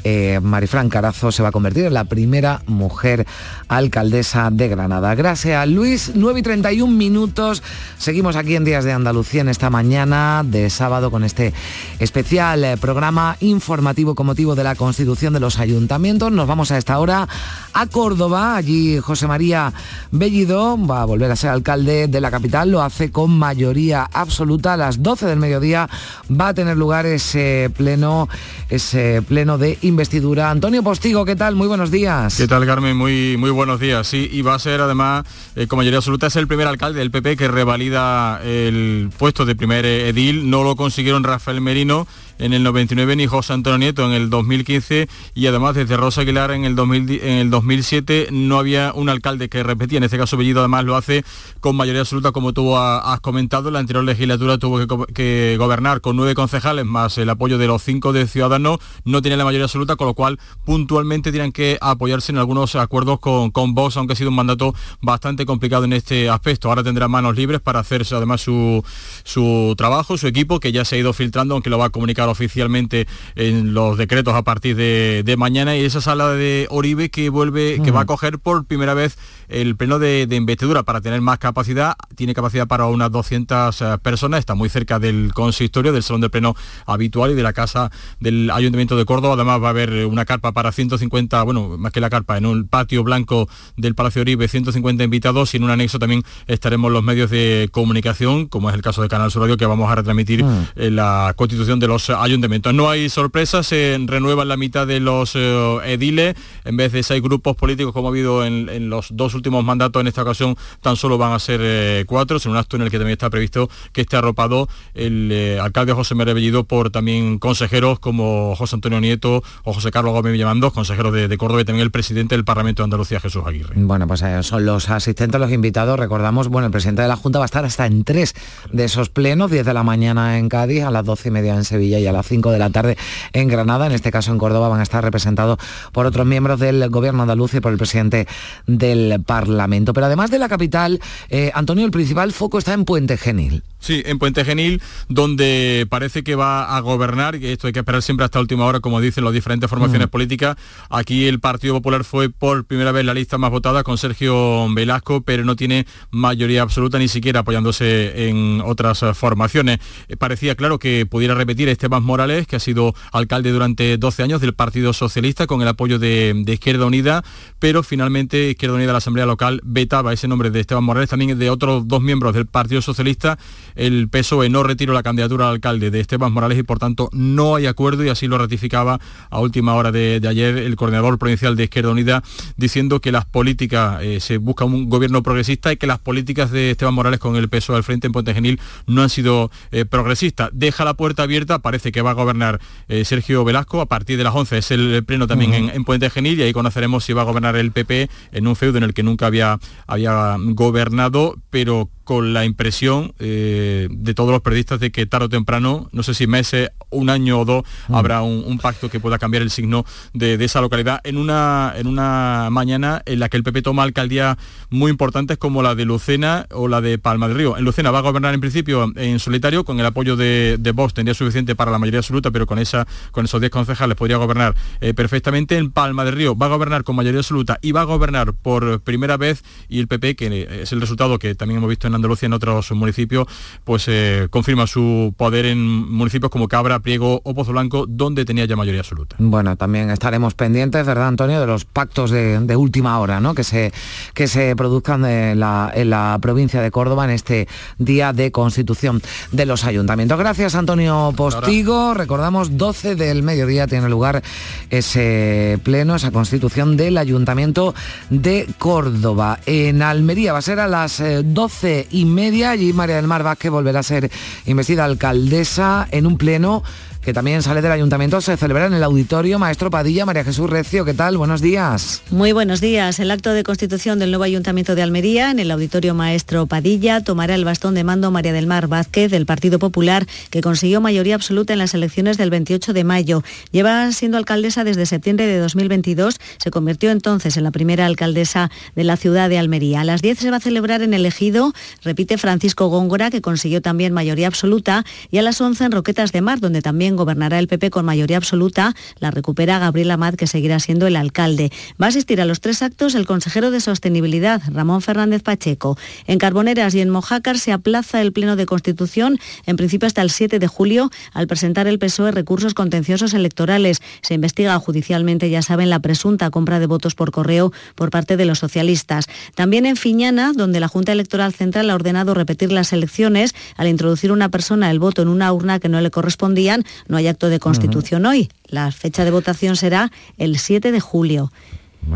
Eh, Marifran Carazo se va a convertir en la primera mujer alcaldesa de Granada. Gracias, Luis. 9 y 31 minutos. Seguimos aquí en Días de Andalucía en esta mañana de sábado con este especial eh, programa informativo con motivo de la constitución de los ayuntamientos. Nos vamos a esta hora a Córdoba. Allí José María Bellido va a volver a ser alcalde de la capital. Lo hace con mayoría absoluta. A las 12 del mediodía va a tener lugar ese pleno, ese pleno de investidura. Antonio Postigo, ¿qué tal? Muy buenos días. ¿Qué tal, Carmen? Muy, muy buenos días. Sí, y va a ser además, eh, con mayoría absoluta, es el primer alcalde del PP que revalida el puesto de primer edil. No lo consiguieron Rafael Merino en el 99 ni José Antonio Nieto en el 2015 y además desde Rosa Aguilar en el, 2000 en el 2007 no había un alcalde que repetía, en este caso Bellido además lo hace con mayoría absoluta como tú ha- has comentado, la anterior legislatura tuvo que gobernar con nueve concejales más el apoyo de los cinco de Ciudadanos, no tiene la mayoría absoluta, con lo cual puntualmente tienen que apoyarse en algunos acuerdos con, con Vox, aunque ha sido un mandato bastante complicado en este aspecto. Ahora tendrá manos libres para hacerse además su, su trabajo, su equipo, que ya se ha ido filtrando, aunque lo va a comunicar oficialmente en los decretos a partir de, de mañana. Y esa sala de Oribe que vuelve, que va a coger por primera vez el pleno de, de investidura para tener más capacidad. Tiene capacidad para unas 200 eh, personas, está muy cerca del consistorio, del salón de pleno habitual y de la casa del Ayuntamiento de Córdoba. Además va a haber una carpa para 150, bueno, más que la carpa, en un patio blanco del Palacio Oribe, 150 invitados y en un anexo también estaremos los medios de comunicación, como es el caso de Canal Sur Radio, que vamos a retransmitir eh, la constitución de los ayuntamientos. No hay sorpresas, se renuevan la mitad de los eh, ediles, en vez de seis grupos políticos como ha habido en, los dos últimos mandatos, en esta ocasión tan solo van a ser eh, cuatro, en un acto en el que también está previsto que esté arropado el eh, alcalde José María Bellido por también consejeros como José Antonio Nieto o José Carlos Gómez Villamandós, consejeros de, de Córdoba y también el presidente del Parlamento de Andalucía, Jesús Aguirre. Bueno, pues son los asistentes, los invitados. Recordamos, bueno, el presidente de la Junta va a estar hasta en tres de esos plenos, 10 de la mañana en Cádiz, a las 12 y media en Sevilla y a las 5 de la tarde en Granada. En este caso en Córdoba van a estar representados por otros miembros del gobierno andaluz y por el presidente del Parlamento. Pero además de la capital, eh, Antonio, el principal foco está en Puente Genil. Sí, en Puente Genil, donde parece que va a gobernar, y esto hay que esperar siempre hasta última hora, como dicen las diferentes formaciones Mm. políticas. Aquí el Partido Popular fue por primera vez la lista más votada con Sergio Velasco, pero no tiene mayoría absoluta, ni siquiera apoyándose en otras formaciones. Eh, parecía claro que pudiera repetir Esteban Morales, que ha sido alcalde durante 12 años del Partido Socialista, con el apoyo de, de Izquierda Unida, pero finalmente Izquierda Unida, la Asamblea Local, vetaba ese nombre de Esteban Morales, también de otros dos miembros del Partido Socialista el PSOE no retiró la candidatura al alcalde de Esteban Morales y por tanto no hay acuerdo y así lo ratificaba a última hora de, ayer el coordinador provincial de Izquierda Unida diciendo que las políticas, eh, se busca un gobierno progresista y que las políticas de Esteban Morales con el PSOE al frente en Puente Genil no han sido eh, progresistas. Deja la puerta abierta, parece que va a gobernar eh, Sergio Velasco a partir de las 11, es el pleno también en, en Puente Genil y ahí conoceremos si va a gobernar el PP en un feudo en el que nunca había, había gobernado, pero con la impresión eh, de todos los periodistas de que tarde o temprano, no sé si meses, un año o dos, Mm. habrá un, un pacto que pueda cambiar el signo de, de esa localidad en una, en una mañana en la que el PP toma alcaldías muy importantes como la de Lucena o la de Palma del Río. En Lucena va a gobernar en principio en solitario, con el apoyo de, de Vox tendría suficiente para la mayoría absoluta, pero con, esa, con esos 10 concejales podría gobernar eh, perfectamente. En Palma del Río va a gobernar con mayoría absoluta y va a gobernar por primera vez y el PP, que es el resultado que también hemos visto en Andalucía en otros municipios, pues eh, confirma su poder en municipios como Cabra, Priego o Pozo Blanco, donde tenía ya mayoría absoluta. Bueno, también estaremos pendientes, ¿verdad, Antonio, de los pactos de, de última hora, ¿no? Que se, que se produzcan en la, en la provincia de Córdoba en este día de constitución de los ayuntamientos. Gracias, Antonio Postigo. Recordamos, 12 del mediodía tiene lugar ese pleno, esa constitución del ayuntamiento de Córdoba. En Almería va a ser a las eh, 12 y media. Allí María del Mar Vázquez volverá a ser investida alcaldesa en un pleno que también sale del ayuntamiento, se celebra en el auditorio Maestro Padilla, María Jesús Recio, ¿qué tal? Buenos días. Muy buenos días. El acto de constitución del nuevo Ayuntamiento de Almería en el Auditorio Maestro Padilla tomará el bastón de mando María del Mar Vázquez del Partido Popular, que consiguió mayoría absoluta en las elecciones del 28 de mayo. Lleva siendo alcaldesa desde septiembre de 2022. Se convirtió entonces en la primera alcaldesa de la ciudad de Almería. A las 10 se va a celebrar en el ejido, repite Francisco Góngora, que consiguió también mayoría absoluta, y a las 11 en Roquetas de Mar, donde también gobernará el PP con mayoría absoluta, la recupera Gabriel Amat, que seguirá siendo el alcalde. Va a asistir a los tres actos el consejero de Sostenibilidad, Ramón Fernández Pacheco. En Carboneras y en Mojácar se aplaza el pleno de Constitución, en principio hasta el 7 de julio, al presentar el PSOE recursos contenciosos electorales. Se investiga judicialmente, ya saben, la presunta compra de votos por correo por parte de los socialistas. También en Fiñana, donde la Junta Electoral Central ha ordenado repetir las elecciones al introducir una persona el voto en una urna que no le correspondían, no hay acto de constitución hoy. La fecha de votación será el 7 de julio.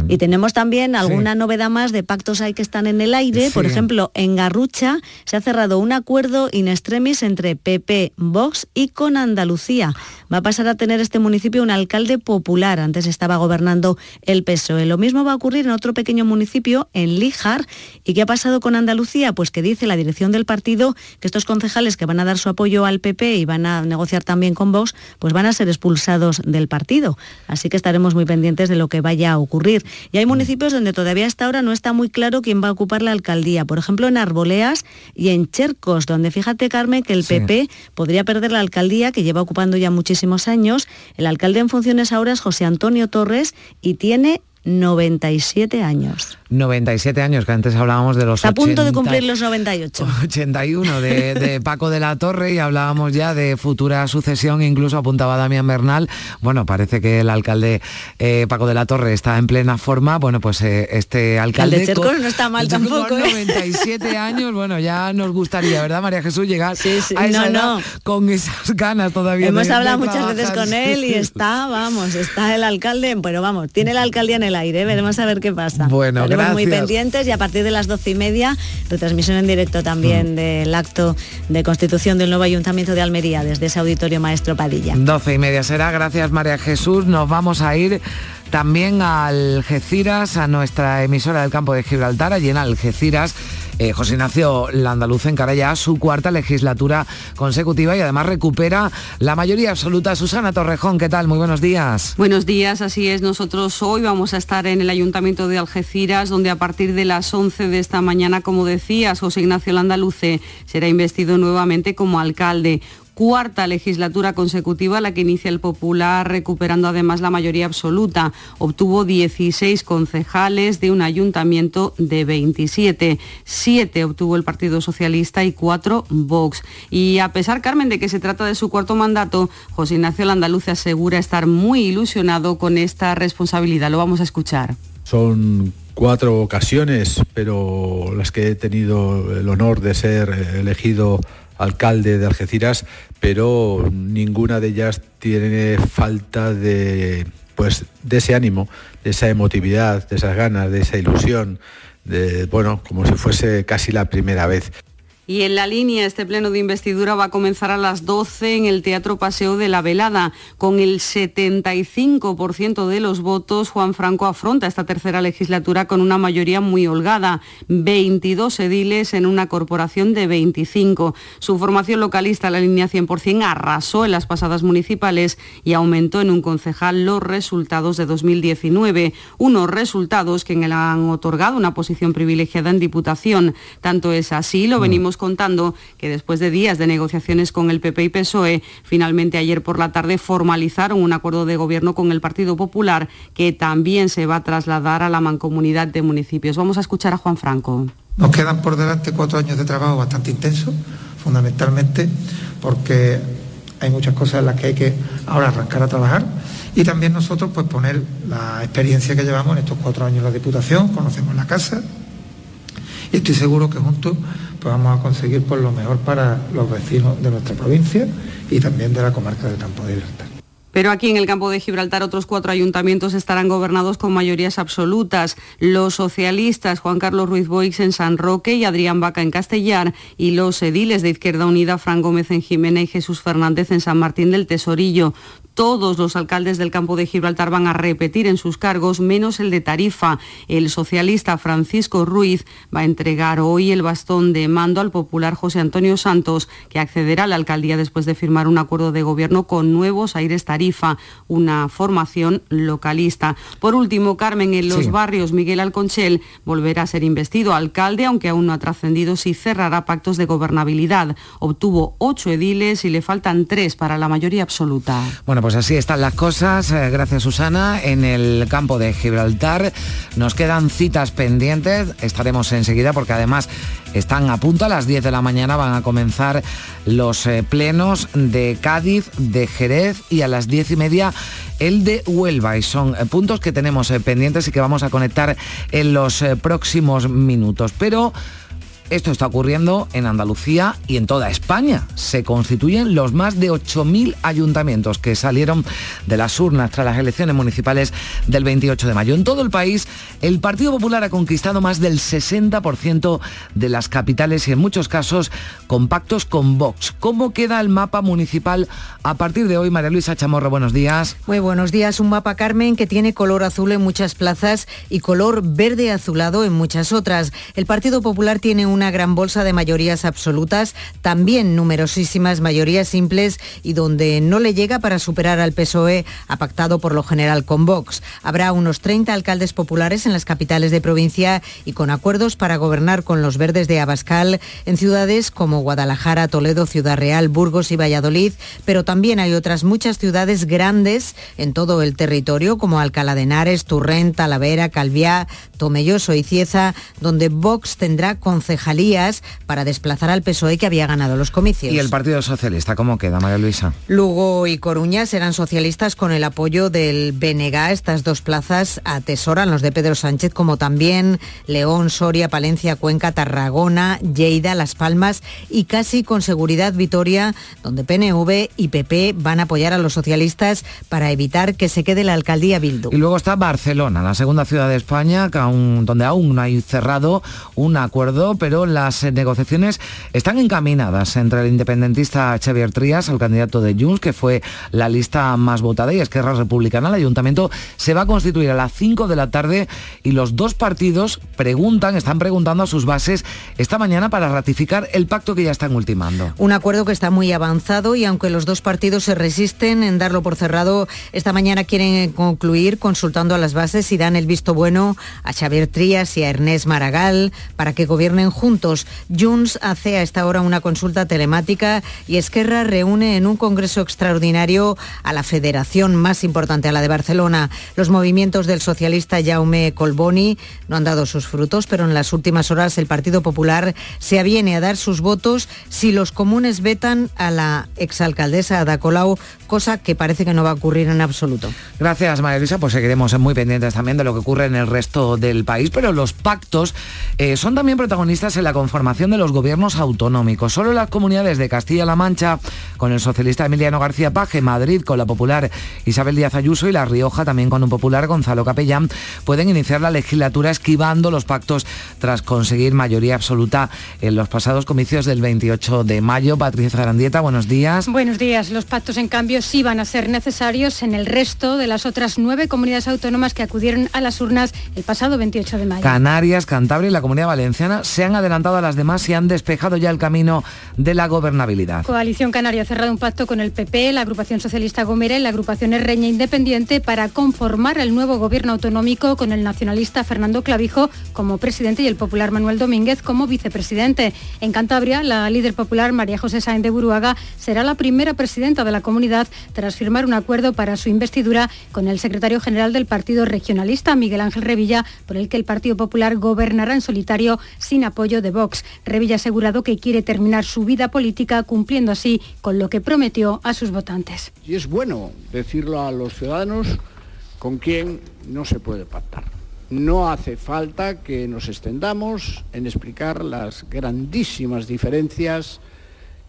Y tenemos también alguna novedad más de pactos hay que están en el aire. Por ejemplo, en Garrucha se ha cerrado un acuerdo in extremis entre PP, Vox y con Andalucía. Va a pasar a tener este municipio un alcalde popular. Antes estaba gobernando el PSOE. Lo mismo va a ocurrir en otro pequeño municipio, en Líjar. ¿Y qué ha pasado con Andalucía? Pues que dice la dirección del partido que estos concejales que van a dar su apoyo al PP y van a negociar también con Vox, pues van a ser expulsados del partido. Así que estaremos muy pendientes de lo que vaya a ocurrir. Y hay municipios donde todavía hasta ahora no está muy claro quién va a ocupar la alcaldía. Por ejemplo, en Arboleas y en Chercos, donde fíjate, Carmen, que el Sí. PP podría perder la alcaldía que lleva ocupando ya muchísimos años. El alcalde en funciones ahora es José Antonio Torres y tiene 97 años. 97 años, que antes hablábamos de los Está a punto de 80, cumplir los 98. 81 de, de Paco de la Torre y hablábamos ya de futura sucesión, incluso apuntaba Damián Bernal. Bueno, parece que el alcalde eh, Paco de la Torre está en plena forma. Bueno, pues eh, este El alcalde... de no está mal tampoco. con ¿eh? 97 años, bueno, ya nos gustaría, ¿verdad, María Jesús, llegar sí. a esa No, edad no. con esas ganas todavía? Hemos de- de hablado muchas veces con él y está, vamos, está el alcalde, pero vamos, tiene la alcaldía en el aire, veremos a ver qué pasa. Bueno, Estaremos muy pendientes y a partir de las doce y media, retransmisión en directo Mm. también del acto de constitución del nuevo Ayuntamiento de Almería desde ese auditorio Maestro Padilla. 12 y media será, gracias María Jesús. Nos vamos a ir también a Algeciras, a nuestra emisora del campo de Gibraltar, allí en Algeciras. Eh, José Ignacio Landaluz encara ya su cuarta legislatura consecutiva y además recupera la mayoría absoluta. Susana Torrejón, ¿qué tal? Muy buenos días. Buenos días, así es. Nosotros hoy vamos a estar en el Ayuntamiento de Algeciras, donde a partir de las 11 de esta mañana, como decías, José Ignacio Landaluce será investido nuevamente como alcalde. Cuarta legislatura consecutiva la que inicia el Popular, recuperando además la mayoría absoluta. Obtuvo 16 concejales de un ayuntamiento de 27. Siete obtuvo el Partido Socialista y cuatro Vox. Y a pesar, Carmen, de que se trata de su cuarto mandato, José Ignacio Landaluce asegura estar muy ilusionado con esta responsabilidad. Lo vamos a escuchar. Son cuatro ocasiones, pero las que he tenido el honor de ser eh, elegido alcalde de Algeciras, pero ninguna de ellas tiene falta de, pues, de ese ánimo, de esa emotividad, de esas ganas, de esa ilusión, de, bueno, como si fuese casi la primera vez. Y en la línea, este pleno de investidura va a comenzar a las 12 en el Teatro Paseo de la Velada. Con el 75% de los votos, Juan Franco afronta esta tercera legislatura con una mayoría muy holgada, 22 ediles en una corporación de 25. Su formación localista, la línea 100%, arrasó en las pasadas municipales y aumentó en un concejal los resultados de 2019. Unos resultados que le han otorgado una posición privilegiada en Diputación. Tanto es así, lo venimos contando que después de días de negociaciones con el PP y PSOE, finalmente ayer por la tarde formalizaron un acuerdo de gobierno con el Partido Popular que también se va a trasladar a la mancomunidad de municipios. Vamos a escuchar a Juan Franco. Nos quedan por delante cuatro años de trabajo bastante intensos, fundamentalmente porque hay muchas cosas en las que hay que ahora arrancar a trabajar y también nosotros pues poner la experiencia que llevamos en estos cuatro años en la Diputación, conocemos la casa y estoy seguro que juntos vamos a conseguir por lo mejor para los vecinos de nuestra provincia y también de la comarca del Campo de Libertad. Pero aquí en el campo de Gibraltar otros cuatro ayuntamientos estarán gobernados con mayorías absolutas. Los socialistas Juan Carlos Ruiz Boix en San Roque y Adrián Vaca en Castellar y los ediles de Izquierda Unida Fran Gómez en Jimena y Jesús Fernández en San Martín del Tesorillo todos los alcaldes del campo de Gibraltar van a repetir en sus cargos, menos el de Tarifa. El socialista Francisco Ruiz va a entregar hoy el bastón de mando al popular José Antonio Santos, que accederá a la alcaldía después de firmar un acuerdo de gobierno con Nuevos Aires Tarifa, una formación localista. Por último, Carmen, en los Sí. barrios Miguel Alconchel volverá a ser investido alcalde, aunque aún no ha trascendido si cerrará pactos de gobernabilidad. Obtuvo ocho ediles y le faltan tres para la mayoría absoluta. Bueno, pues así están las cosas. Eh, Gracias, Susana. En el campo de Gibraltar nos quedan citas pendientes. Estaremos enseguida porque además están a punto. A las 10 de la mañana van a comenzar los eh, plenos de Cádiz, de Jerez y a las 10 y media el de Huelva. Y son eh, puntos que tenemos pendientes y que vamos a conectar en los próximos minutos. Pero... Esto está ocurriendo en Andalucía y en toda España. Se constituyen los más de 8.000 ayuntamientos que salieron de las urnas tras las elecciones municipales del 28 de mayo. En todo el país, el Partido Popular ha conquistado más del 60% de las capitales y en muchos casos con pactos con Vox. ¿Cómo queda el mapa municipal a partir de hoy? María Luisa Chamorro, buenos días. Muy buenos días. Un mapa, Carmen, que tiene color azul en muchas plazas y color verde azulado en muchas otras. El Partido Popular tiene una gran bolsa de mayorías absolutas, también numerosísimas mayorías simples y donde no le llega para superar al PSOE, ha pactado por lo general con Vox. Habrá unos 30 alcaldes populares en las capitales de provincia y con acuerdos para gobernar con los verdes de Abascal en ciudades como Guadalajara, Toledo, Ciudad Real, Burgos y Valladolid, pero también hay otras muchas ciudades grandes en todo el territorio como Alcalá de Henares, Turrent, Talavera, Calviá, Tomelloso y Cieza, donde Vox tendrá concejalías para desplazar al PSOE que había ganado los comicios. ¿Y el Partido Socialista cómo queda, María Luisa? Lugo y Coruña serán socialistas con el apoyo del BNG. Estas dos plazas atesoran los de Pedro Sánchez, como también León, Soria, Palencia, Cuenca, Tarragona, Lleida, Las Palmas y casi con seguridad Vitoria, donde PNV y PP van a apoyar a los socialistas para evitar que se quede la alcaldía Bildu. Y luego está Barcelona, la segunda ciudad de España, que donde aún no hay cerrado un acuerdo, pero las eh, negociaciones están encaminadas entre el independentista Xavier Trías, el candidato de Junts, que fue la lista más votada, y Esquerra Republicana. El ayuntamiento se va a constituir a las 5 de la tarde y los dos partidos preguntan, están preguntando a sus bases esta mañana para ratificar el pacto que ya están ultimando. Un acuerdo que está muy avanzado y aunque los dos partidos se resisten en darlo por cerrado, esta mañana quieren concluir consultando a las bases y dan el visto bueno a Xavier Trías y a Ernest Maragall para que gobiernen juntos. Junts hace a esta hora una consulta telemática y Esquerra reúne en un congreso extraordinario a la federación más importante, a la de Barcelona. Los movimientos del socialista Jaume Colboni no han dado sus frutos, pero en las últimas horas el Partido Popular se aviene a dar sus votos si los comunes vetan a la exalcaldesa Ada Colau, cosa que parece que no va a ocurrir en absoluto. Gracias, María Luisa. Pues seguiremos muy pendientes también de lo que ocurre en el resto de del país, pero los pactos eh, son también protagonistas en la conformación de los gobiernos autonómicos. Solo las comunidades de Castilla-La Mancha, con el socialista Emiliano García Paje, Madrid con la popular Isabel Díaz Ayuso y La Rioja también con un popular Gonzalo Capellán, pueden iniciar la legislatura esquivando los pactos tras conseguir mayoría absoluta en los pasados comicios del 28 de mayo. Patricia Garandieta, buenos días. Buenos días. Los pactos, en cambio, sí van a ser necesarios en el resto de las otras nueve comunidades autónomas que acudieron a las urnas el pasado 28 de mayo. Canarias, Cantabria y la Comunidad Valenciana se han adelantado a las demás y han despejado ya el camino de la gobernabilidad. Coalición Canaria ha cerrado un pacto con el PP, la agrupación socialista Gomera y la agrupación Reña Independiente para conformar el nuevo gobierno autonómico con el nacionalista Fernando Clavijo como presidente y el popular Manuel Domínguez como vicepresidente. En Cantabria, la líder popular María José Sáenz de Buruaga será la primera presidenta de la comunidad tras firmar un acuerdo para su investidura con el secretario general del Partido Regionalista, Miguel Ángel Revilla, por el que el Partido Popular gobernará en solitario sin apoyo de Vox. Revilla ha asegurado que quiere terminar su vida política cumpliendo así con lo que prometió a sus votantes. Y es bueno decirlo a los ciudadanos con quien no se puede pactar. No hace falta que nos extendamos en explicar las grandísimas diferencias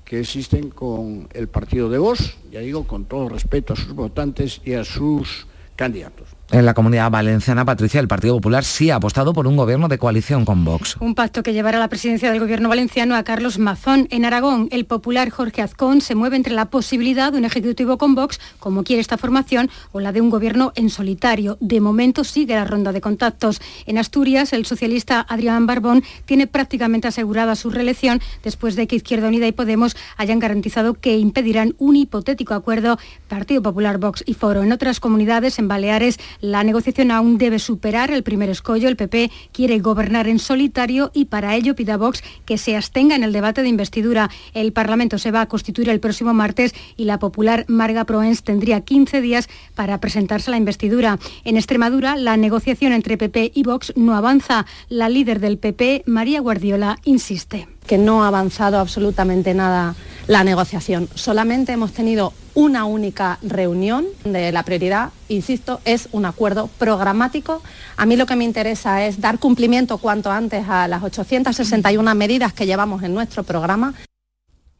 que existen con el partido de Vox, ya digo, con todo respeto a sus votantes y a sus candidatos. En la comunidad valenciana, Patricia, el Partido Popular sí ha apostado por un gobierno de coalición con Vox. Un pacto que llevará a la presidencia del gobierno valenciano a Carlos Mazón. En Aragón, el popular Jorge Azcón se mueve entre la posibilidad de un ejecutivo con Vox, como quiere esta formación, o la de un gobierno en solitario. De momento sigue la ronda de contactos. En Asturias, el socialista Adrián Barbón tiene prácticamente asegurada su reelección después de que Izquierda Unida y Podemos hayan garantizado que impedirán un hipotético acuerdo Partido Popular, Vox y Foro. En otras comunidades, en Baleares, la negociación aún debe superar el primer escollo. El PP quiere gobernar en solitario y para ello pide a Vox que se abstenga en el debate de investidura. El Parlamento se va a constituir el próximo martes y la popular Marga Proens tendría 15 días para presentarse a la investidura. En Extremadura, la negociación entre PP y Vox no avanza. La líder del PP, María Guardiola, insiste que no ha avanzado absolutamente nada la negociación. Solamente hemos tenido una única reunión de la prioridad, insisto, es un acuerdo programático. A mí lo que me interesa es dar cumplimiento cuanto antes a las 861 medidas que llevamos en nuestro programa.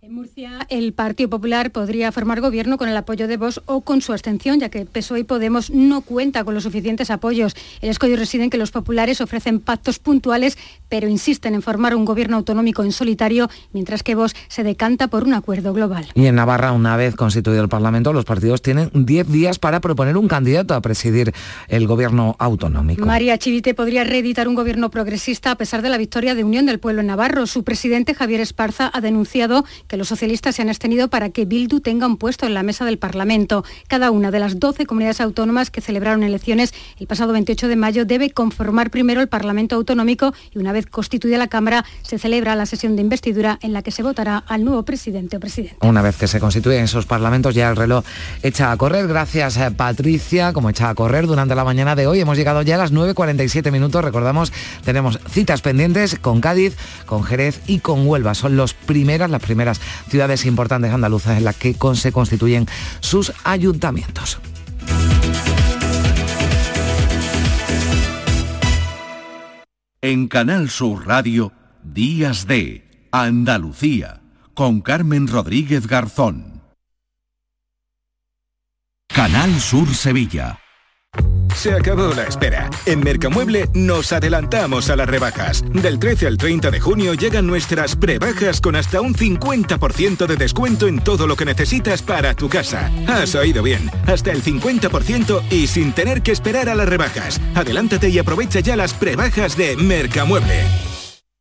En Murcia, el Partido Popular podría formar gobierno con el apoyo de Vox o con su abstención, ya que PSOE y Podemos no cuenta con los suficientes apoyos. El escollo reside en que los populares ofrecen pactos puntuales, pero insisten en formar un gobierno autonómico en solitario, mientras que Vox se decanta por un acuerdo global. Y en Navarra, una vez constituido el Parlamento, los partidos tienen 10 días para proponer un candidato a presidir el gobierno autonómico. María Chivite podría reeditar un gobierno progresista a pesar de la victoria de Unión del Pueblo en Navarro. Su presidente, Javier Esparza, ha denunciado que los socialistas se han abstenido para que Bildu tenga un puesto en la mesa del Parlamento. Cada una de las 12 comunidades autónomas que celebraron elecciones el pasado 28 de mayo debe conformar primero el Parlamento autonómico y una vez constituida la Cámara se celebra la sesión de investidura en la que se votará al nuevo presidente o presidenta. Una vez que se constituyen esos parlamentos ya el reloj echa a correr. Gracias eh, Patricia, como echa a correr durante la mañana de hoy. Hemos llegado ya a las 9.47 minutos. Recordamos, tenemos citas pendientes con Cádiz, con Jerez y con Huelva. Son los primeras, las primeras ciudades importantes andaluzas en las que se constituyen sus ayuntamientos. En Canal Sur Radio, Días de Andalucía, con Carmen Rodríguez Garzón. Canal Sur Sevilla. Se acabó la espera. En Mercamueble nos adelantamos a las rebajas. Del 13 al 30 de junio llegan nuestras prebajas con hasta un 50% de descuento en todo lo que necesitas para tu casa. Has oído bien, hasta el 50% y sin tener que esperar a las rebajas. Adelántate y aprovecha ya las prebajas de Mercamueble.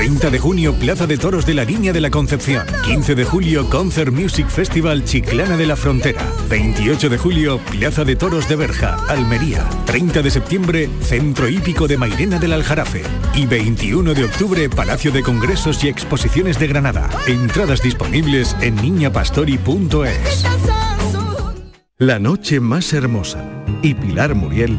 30 de junio, Plaza de Toros de la Línea de la Concepción. 15 de julio, Concert Music Festival Chiclana de la Frontera. 28 de julio, Plaza de Toros de Berja, Almería. 30 de septiembre, Centro Hípico de Mairena del Aljarafe. Y 21 de octubre, Palacio de Congresos y Exposiciones de Granada. Entradas disponibles en niñapastori.es. La noche más hermosa y Pilar Muriel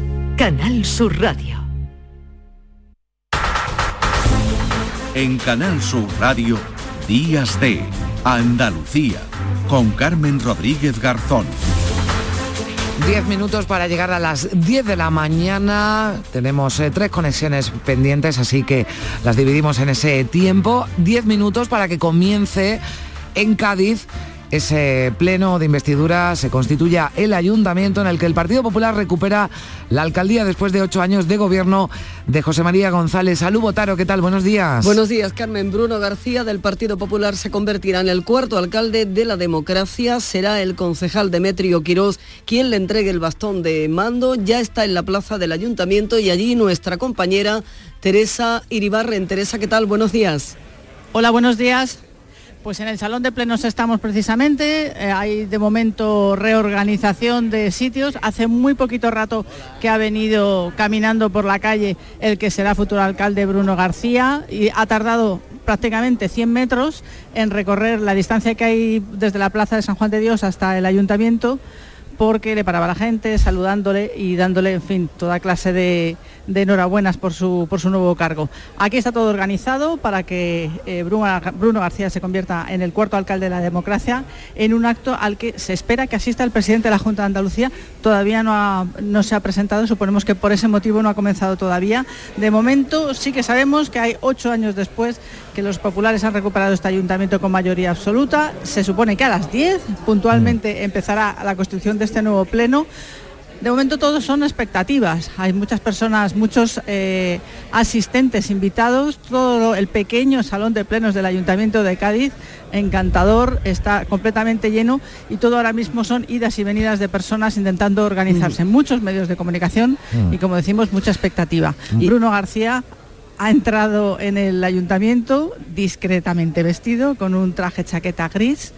Canal Sur Radio. En Canal Sur Radio, Días de Andalucía, con Carmen Rodríguez Garzón. 10 minutos para llegar a las 10 de la mañana. Tenemos eh, tres conexiones pendientes, así que las dividimos en ese tiempo. 10 minutos para que comience en Cádiz ese pleno de investidura se constituya el ayuntamiento en el que el Partido Popular recupera la alcaldía después de ocho años de gobierno de José María González. Salud, Botaro, ¿qué tal? Buenos días. Buenos días, Carmen. Bruno García del Partido Popular se convertirá en el cuarto alcalde de la democracia. Será el concejal Demetrio Quirós quien le entregue el bastón de mando. Ya está en la plaza del ayuntamiento y allí nuestra compañera Teresa Iribarren. Teresa, ¿qué tal? Buenos días. Hola, buenos días. Pues en el Salón de Plenos estamos precisamente, eh, hay de momento reorganización de sitios. Hace muy poquito rato que ha venido caminando por la calle el que será futuro alcalde Bruno García y ha tardado prácticamente 100 metros en recorrer la distancia que hay desde la Plaza de San Juan de Dios hasta el ayuntamiento porque le paraba la gente saludándole y dándole, en fin, toda clase de, enhorabuenas por su, por su nuevo cargo. Aquí está todo organizado para que eh, Bruno, García se convierta en el cuarto alcalde de la democracia en un acto al que se espera que asista el presidente de la Junta de Andalucía. Todavía no, no se ha presentado, suponemos que por ese motivo no ha comenzado todavía. De momento sí que sabemos que hay ocho años después que los populares han recuperado este ayuntamiento con mayoría absoluta. Se supone que a las 10 puntualmente empezará la constitución de este nuevo pleno. De momento todos son expectativas. Hay muchas personas, muchos eh, asistentes invitados. Todo el pequeño salón de plenos del Ayuntamiento de Cádiz, encantador, está completamente lleno y todo ahora mismo son idas y venidas de personas intentando organizarse. Mm. Muchos medios de comunicación mm. y como decimos, mucha expectativa. Mm. Bruno García ha entrado en el ayuntamiento discretamente vestido, con un traje chaqueta gris,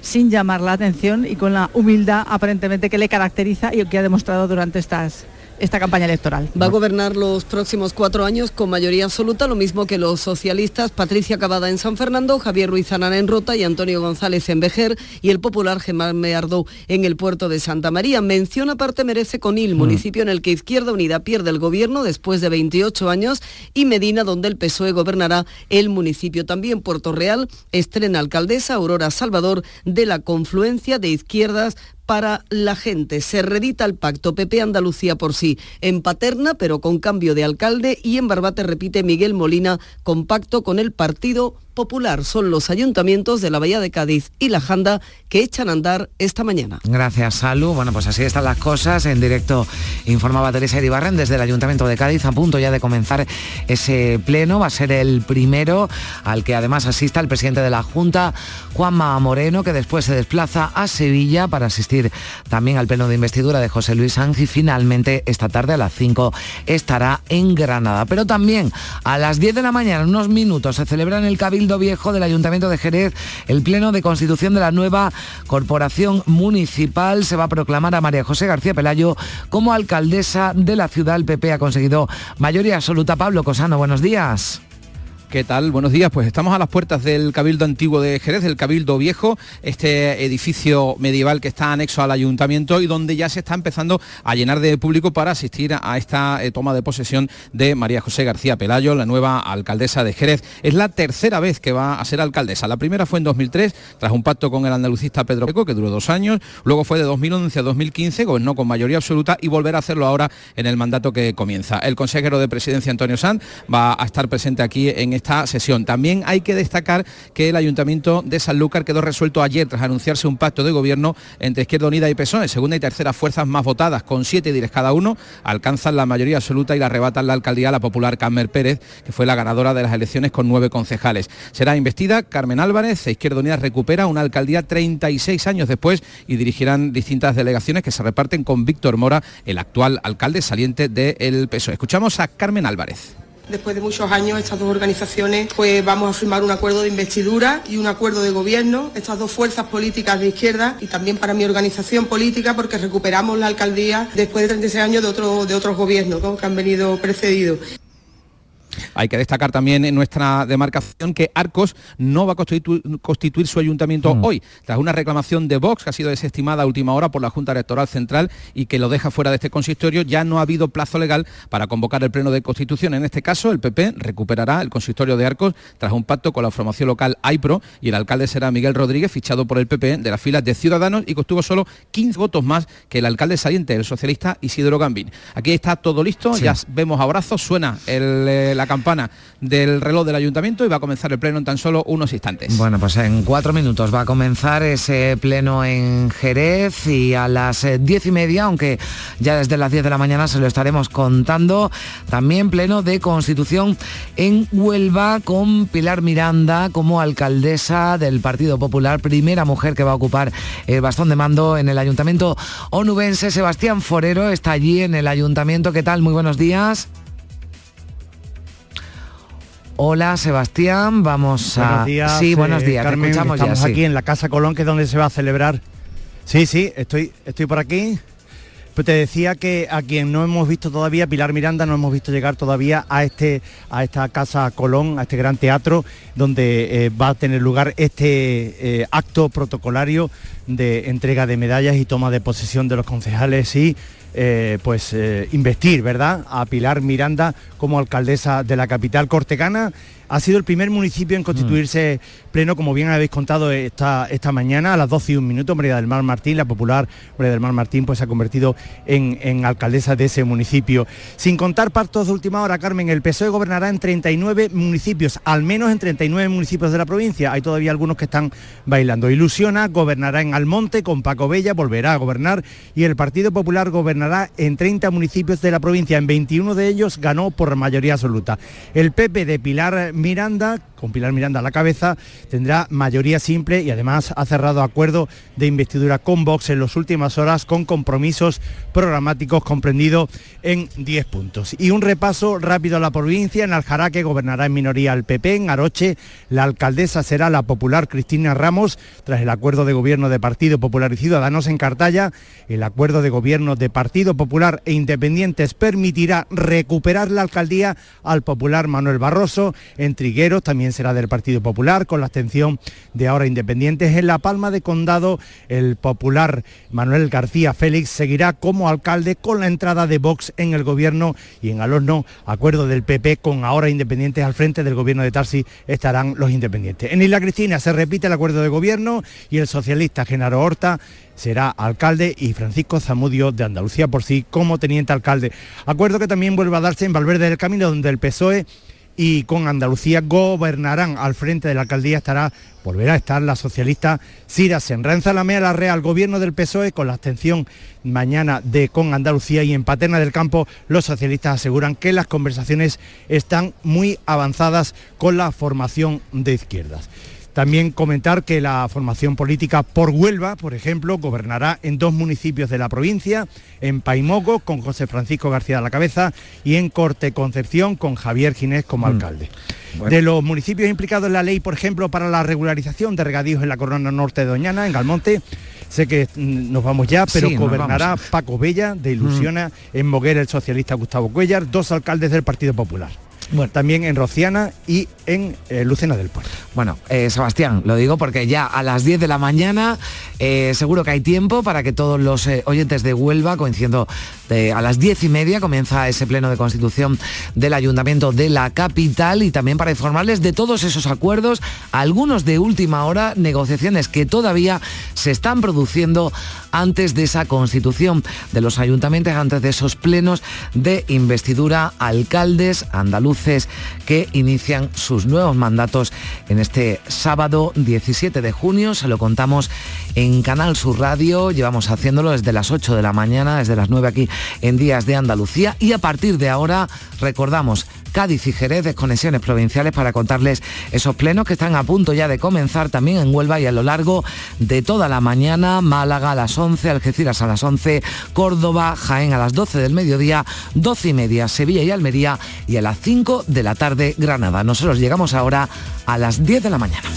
sin llamar la atención y con la humildad aparentemente que le caracteriza y que ha demostrado durante estas esta campaña electoral. Va a gobernar los próximos cuatro años con mayoría absoluta, lo mismo que los socialistas Patricia Cavada en San Fernando, Javier Ruiz Anana en Rota y Antonio González en Vejer y el popular Germán Meardó en el puerto de Santa María. Mención aparte merece Conil, mm. municipio en el que Izquierda Unida pierde el gobierno después de 28 años y Medina, donde el PSOE gobernará el municipio. También Puerto Real estrena alcaldesa Aurora Salvador de la confluencia de izquierdas para la gente. Se redita el pacto PP Andalucía por sí en Paterna, pero con cambio de alcalde, y en Barbate repite Miguel Molina con pacto con el Partido Popular. Son los ayuntamientos de la Bahía de Cádiz y La Janda que echan a andar esta mañana. Gracias, Salu. Bueno, pues así están las cosas. En directo informaba Teresa Iribarren desde el Ayuntamiento de Cádiz, a punto ya de comenzar ese pleno. Va a ser el primero al que además asista el presidente de la Junta, Juanma Moreno, que después se desplaza a Sevilla para asistir también al pleno de investidura de José Luis Ángel y finalmente esta tarde a las 5 estará en Granada. Pero también a las 10 de la mañana, unos minutos, se celebra en el Cabildo Cabildo Viejo del Ayuntamiento de Jerez, el pleno de constitución de la nueva corporación municipal. Se va a proclamar a María José García Pelayo como alcaldesa de la ciudad. El PP ha conseguido mayoría absoluta. Pablo Cosano, buenos días. ¿Qué tal? Buenos días. Pues estamos a las puertas del Cabildo Antiguo de Jerez, del Cabildo Viejo, este edificio medieval que está anexo al ayuntamiento y donde ya se está empezando a llenar de público para asistir a esta eh, toma de posesión de María José García Pelayo, la nueva alcaldesa de Jerez. Es la tercera vez que va a ser alcaldesa. La primera fue en 2003, tras un pacto con el andalucista Pedro Peco, que duró dos años. Luego fue de 2011 a 2015, gobernó con mayoría absoluta y volverá a hacerlo ahora en el mandato que comienza. El consejero de presidencia, Antonio Sanz, va a estar presente aquí en este esta sesión. También hay que destacar que el Ayuntamiento de Sanlúcar quedó resuelto ayer tras anunciarse un pacto de gobierno entre Izquierda Unida y PSOE, segunda y tercera fuerzas más votadas, con siete dires cada uno, alcanzan la mayoría absoluta y la arrebatan la alcaldía a la popular Carmen Pérez, que fue la ganadora de las elecciones con nueve concejales. Será investida Carmen Álvarez, Izquierda Unida recupera una alcaldía 36 años después y dirigirán distintas delegaciones que se reparten con Víctor Mora, el actual alcalde saliente del PSOE. Escuchamos a Carmen Álvarez. Después de muchos años, estas dos organizaciones, pues vamos a firmar un acuerdo de investidura y un acuerdo de gobierno, estas dos fuerzas políticas de izquierda y también para mi organización política, porque recuperamos la alcaldía después de 36 años de, de otros gobiernos que han venido precedidos. Hay que destacar también en nuestra demarcación que Arcos no va a constituir, su ayuntamiento mm. hoy, tras una reclamación de Vox que ha sido desestimada a última hora por la Junta Electoral Central y que lo deja fuera de este consistorio, ya no ha habido plazo legal para convocar el pleno de constitución. En este caso, el PP recuperará el consistorio de Arcos tras un pacto con la formación local AIPRO y el alcalde será Miguel Rodríguez, fichado por el PP de las filas de Ciudadanos y que obtuvo solo 15 votos más que el alcalde saliente, el socialista Isidro Gambín. Aquí está todo listo, ya vemos abrazos, suena eh, la campana del reloj del ayuntamiento y va a comenzar el pleno en tan solo unos instantes. Bueno, pues en cuatro minutos va a comenzar ese pleno en Jerez y a las eh, diez y media, aunque ya desde las diez de la mañana se lo estaremos contando, también pleno de constitución en Huelva con Pilar Miranda como alcaldesa del Partido Popular, primera mujer que va a ocupar el bastón de mando en el ayuntamiento onubense. Sebastián Forero está allí en el ayuntamiento. ¿Qué tal? Muy buenos días. Hola Sebastián, vamos a... Días, sí, buenos días, Carmen, estamos aquí en la Casa Colón, que es donde se va a celebrar. Sí, sí, estoy, estoy por aquí. Pues te decía que a quien no hemos visto todavía, Pilar Miranda, no hemos visto llegar todavía a, este, a esta Casa Colón, a este gran teatro, donde eh, va a tener lugar este eh, acto protocolario de entrega de medallas y toma de posesión de los concejales y eh, pues eh, investir, ¿verdad?, a Pilar Miranda como alcaldesa de la capital cortegana ha sido el primer municipio en constituirse pleno, como bien habéis contado esta, esta mañana, a las 12 y un minuto, María del Mar Martín, la popular María del Mar Martín, pues se ha convertido en, alcaldesa de ese municipio. Sin contar partos de última hora, Carmen, el PSOE gobernará en 39 municipios, al menos en 39 municipios de la provincia. Hay todavía algunos que están bailando. Ilusiona, gobernará en Almonte con Paco Bella, volverá a gobernar y el Partido Popular gobernará en 30 municipios de la provincia. En 21 de ellos ganó por mayoría absoluta. El PP de Pilar Miranda, con Pilar Miranda a la cabeza, tendrá mayoría simple y además ha cerrado acuerdo de investidura con Vox en las últimas horas con compromisos programáticos comprendidos en 10 puntos. Y un repaso rápido a la provincia. En Aljaraque gobernará en minoría el PP. En Aroche la alcaldesa será la popular Cristina Ramos tras el acuerdo de gobierno de Partido Popular y Ciudadanos en Cartaya. El acuerdo de gobierno de Partido Popular e Independientes permitirá recuperar la alcaldía al popular Manuel Barroso. En Trigueros también será del Partido Popular con la de ahora Independientes. En La Palma de Condado el popular Manuel García Félix seguirá como alcalde con la entrada de Vox en el gobierno y en Alorno acuerdo del PP con ahora Independientes al frente del gobierno de Tarsi estarán los Independientes. En Isla Cristina se repite el acuerdo de gobierno y el socialista Genaro Horta será alcalde y Francisco Zamudio de Andalucía por sí como teniente alcalde. Acuerdo que también vuelve a darse en Valverde del Camino donde el PSOE y con Andalucía gobernarán. Al frente de la alcaldía estará, volverá a estar la socialista Cira Senra. En Zalamea la Real, gobierno del PSOE con la abstención mañana de con Andalucía y en Paterna del Campo los socialistas aseguran que las conversaciones están muy avanzadas con la formación de izquierdas. También comentar que la formación política por Huelva, por ejemplo, gobernará en dos municipios de la provincia, en Paimogo con José Francisco García de la Cabeza y en Corte Concepción con Javier Ginés como mm. alcalde. De los municipios implicados en la ley, por ejemplo, para la regularización de regadíos en la corona norte de Doñana, en Galmonte, sé que mm, nos vamos ya, pero gobernará Paco Bella de Ilusiona, mm. en Moguera el socialista Gustavo Cuellar, dos alcaldes del Partido Popular bueno. también en Rociana y en eh, Lucena del Puerto. Bueno, eh, Sebastián, lo digo porque ya a las 10 de la mañana eh, seguro que hay tiempo para que todos los oyentes de Huelva, coincidiendo a las 10 y media, comienza ese pleno de constitución del Ayuntamiento de la capital y también para informarles de todos esos acuerdos, algunos de última hora, negociaciones que todavía se están produciendo antes de esa constitución de los ayuntamientos, antes de esos plenos de investidura, alcaldes, que inician sus nuevos mandatos en este sábado 17 de junio. Se lo contamos en Canal Sur Radio. Llevamos haciéndolo desde las 8 de la mañana, desde las 9 aquí en Días de Andalucía. Y a partir de ahora recordamos Cádiz y Jerez, desconexiones provinciales para contarles esos plenos que están a punto ya de comenzar también en Huelva y a lo largo de toda la mañana, Málaga a las 11, Algeciras a las 11, Córdoba, Jaén a las 12 del mediodía, 12 y media, Sevilla y Almería y a las 5 de la tarde, Granada. Nosotros llegamos ahora a las 10 de la mañana.